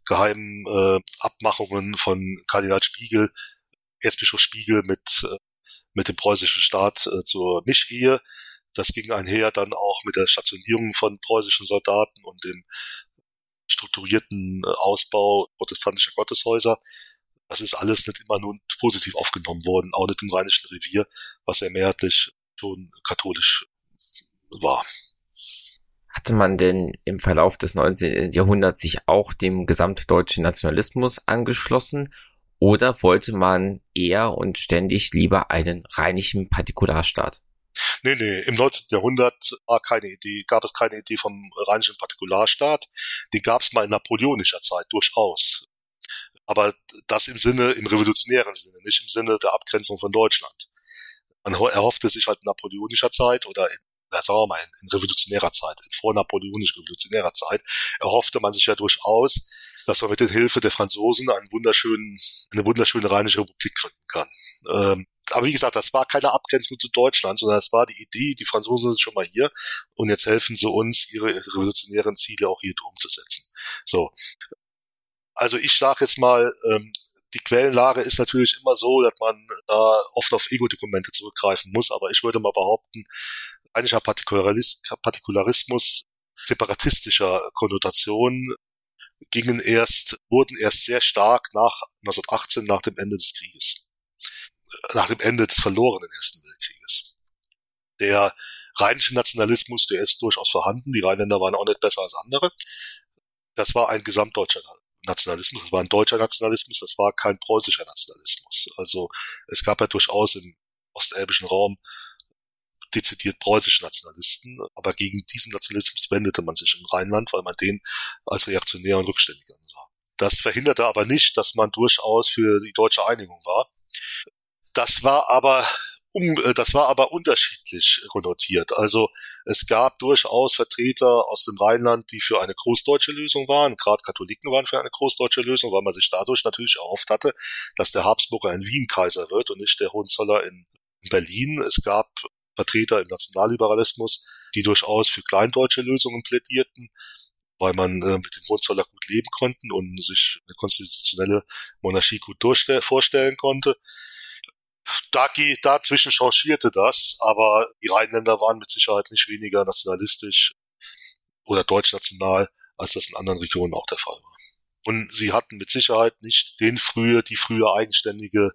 geheimen äh, Abmachungen von Kardinal Spiegel, Erzbischof Spiegel mit, äh, mit dem preußischen Staat äh, zur Mischehe. Das ging einher dann auch mit der Stationierung von preußischen Soldaten und dem strukturierten äh, Ausbau protestantischer Gotteshäuser. Das ist alles nicht immer nur positiv aufgenommen worden, auch nicht im Rheinischen Revier, was ja mehrheitlich schon katholisch war. Hatte man denn im Verlauf des 19. Jahrhunderts sich auch dem gesamtdeutschen Nationalismus angeschlossen oder wollte man eher und ständig lieber einen rheinischen Partikularstaat? Nee, nee, im 19. Jahrhundert war keine Idee, gab es keine Idee vom rheinischen Partikularstaat. Die gab es mal in napoleonischer Zeit durchaus. Aber das im Sinne, im revolutionären Sinne, nicht im Sinne der Abgrenzung von Deutschland. Man erhoffte sich halt in napoleonischer Zeit oder in, sagen wir mal, in, revolutionärer Zeit, in vornapoleonisch-revolutionärer Zeit, erhoffte man sich ja durchaus, dass man mit der Hilfe der Franzosen einen wunderschönen, eine wunderschöne rheinische Republik gründen kann. Ähm, aber wie gesagt, das war keine Abgrenzung zu Deutschland, sondern es war die Idee, die Franzosen sind schon mal hier und jetzt helfen sie uns, ihre revolutionären Ziele auch hier umzusetzen. So. Also ich sage jetzt mal, ähm, die Quellenlage ist natürlich immer so, dass man da oft auf Ego-Dokumente zurückgreifen muss, aber ich würde mal behaupten, einiger Partikularismus separatistischer Konnotation gingen erst, wurden erst sehr stark nach 1918, nach dem Ende des Krieges. Nach dem Ende des verlorenen Ersten Weltkrieges. Der rheinische Nationalismus, der ist durchaus vorhanden. Die Rheinländer waren auch nicht besser als andere. Das war ein gesamtdeutscher Nationalismus, das war ein deutscher Nationalismus, das war kein preußischer Nationalismus. Also es gab ja durchaus im ostelbischen Raum dezidiert preußische Nationalisten, aber gegen diesen Nationalismus wendete man sich im Rheinland, weil man den als reaktionär und rückständig ansah. Das verhinderte aber nicht, dass man durchaus für die deutsche Einigung war. Das war aber um, äh, das war aber unterschiedlich konnotiert. Also es gab durchaus Vertreter aus dem Rheinland, die für eine großdeutsche Lösung waren. Gerade Katholiken waren für eine großdeutsche Lösung, weil man sich dadurch natürlich erhofft hatte, dass der Habsburger in Wien Kaiser wird und nicht der Hohenzoller in Berlin. Es gab Vertreter im Nationalliberalismus, die durchaus für kleindeutsche Lösungen plädierten, weil man äh, mit dem Hohenzoller gut leben konnten und sich eine konstitutionelle Monarchie gut vorstellen konnte da dazwischen changierte das, aber die Rheinländer waren mit Sicherheit nicht weniger nationalistisch oder deutschnational, als das in anderen Regionen auch der Fall war. Und sie hatten mit Sicherheit nicht den frühe, die frühe eigenständige,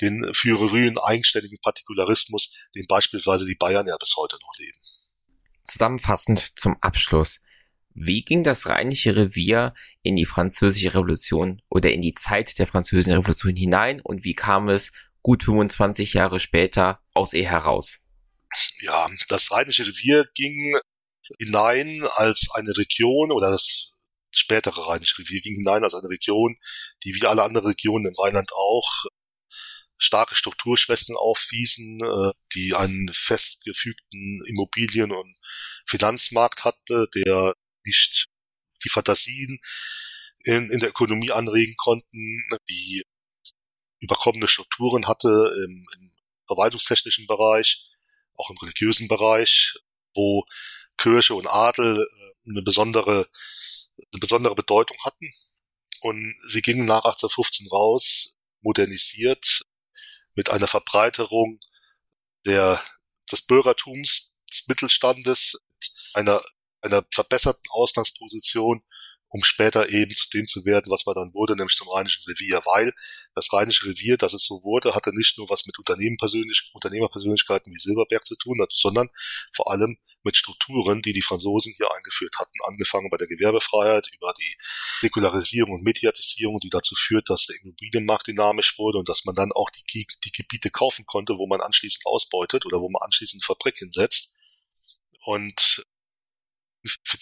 den frühen eigenständigen Partikularismus, den beispielsweise die Bayern ja bis heute noch leben. Zusammenfassend zum Abschluss. Wie ging das Rheinische Revier in die Französische Revolution oder in die Zeit der Französischen Revolution hinein und wie kam es gut 25 Jahre später aus ihr heraus. Ja, das Rheinische Revier ging hinein als eine Region oder das spätere Rheinische Revier ging hinein als eine Region, die wie alle anderen Regionen im Rheinland auch starke Strukturschwächen aufwiesen, äh, die einen festgefügten Immobilien- und Finanzmarkt hatte, der nicht die Fantasien in, in der Ökonomie anregen konnten, wie überkommene Strukturen hatte im, im verwaltungstechnischen Bereich, auch im religiösen Bereich, wo Kirche und Adel äh, eine besondere, eine besondere Bedeutung hatten. Und sie gingen nach 1815 raus, modernisiert, mit einer Verbreiterung der, des Bürgertums, des Mittelstandes, einer, einer verbesserten Ausgangsposition um später eben zu dem zu werden, was man dann wurde, nämlich zum Rheinischen Revier, weil das Rheinische Revier, dass es so wurde, hatte nicht nur was mit Unternehmerpersönlich Unternehmerpersönlichkeiten wie Silberberg zu tun, sondern vor allem mit Strukturen, die die Franzosen hier eingeführt hatten, angefangen bei der Gewerbefreiheit über die Säkularisierung und Mediatisierung, die dazu führt, dass der Immobilienmarkt dynamisch wurde und dass man dann auch die, die Gebiete kaufen konnte, wo man anschließend ausbeutet oder wo man anschließend Fabrik hinsetzt. Und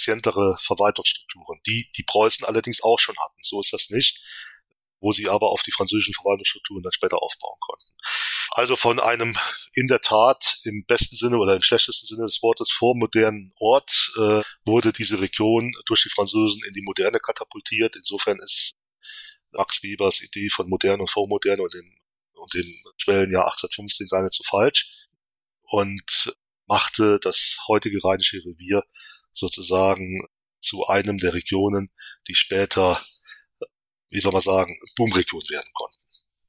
effizientere Verwaltungsstrukturen, die die Preußen allerdings auch schon hatten. So ist das nicht, wo sie aber auf die französischen Verwaltungsstrukturen dann später aufbauen konnten. Also von einem in der Tat im besten Sinne oder im schlechtesten Sinne des Wortes vormodernen Ort äh, wurde diese Region durch die Franzosen in die Moderne katapultiert. Insofern ist Max Webers Idee von modern und vormodern und dem, und dem Schwellenjahr 1815 gar nicht so falsch und machte das heutige Rheinische Revier sozusagen zu einem der Regionen, die später, wie soll man sagen, Boomregion werden konnten.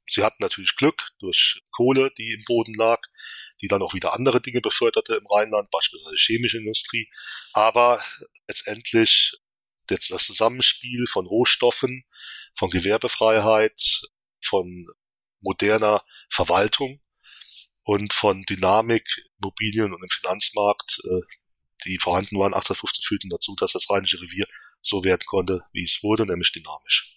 Sie hatten natürlich Glück durch Kohle, die im Boden lag, die dann auch wieder andere Dinge beförderte im Rheinland, beispielsweise chemische Industrie. Aber letztendlich das Zusammenspiel von Rohstoffen, von Gewerbefreiheit, von moderner Verwaltung und von Dynamik, Immobilien und im Finanzmarkt äh, die vorhanden waren 1815 führten dazu, dass das Rheinische Revier so werden konnte, wie es wurde, nämlich dynamisch.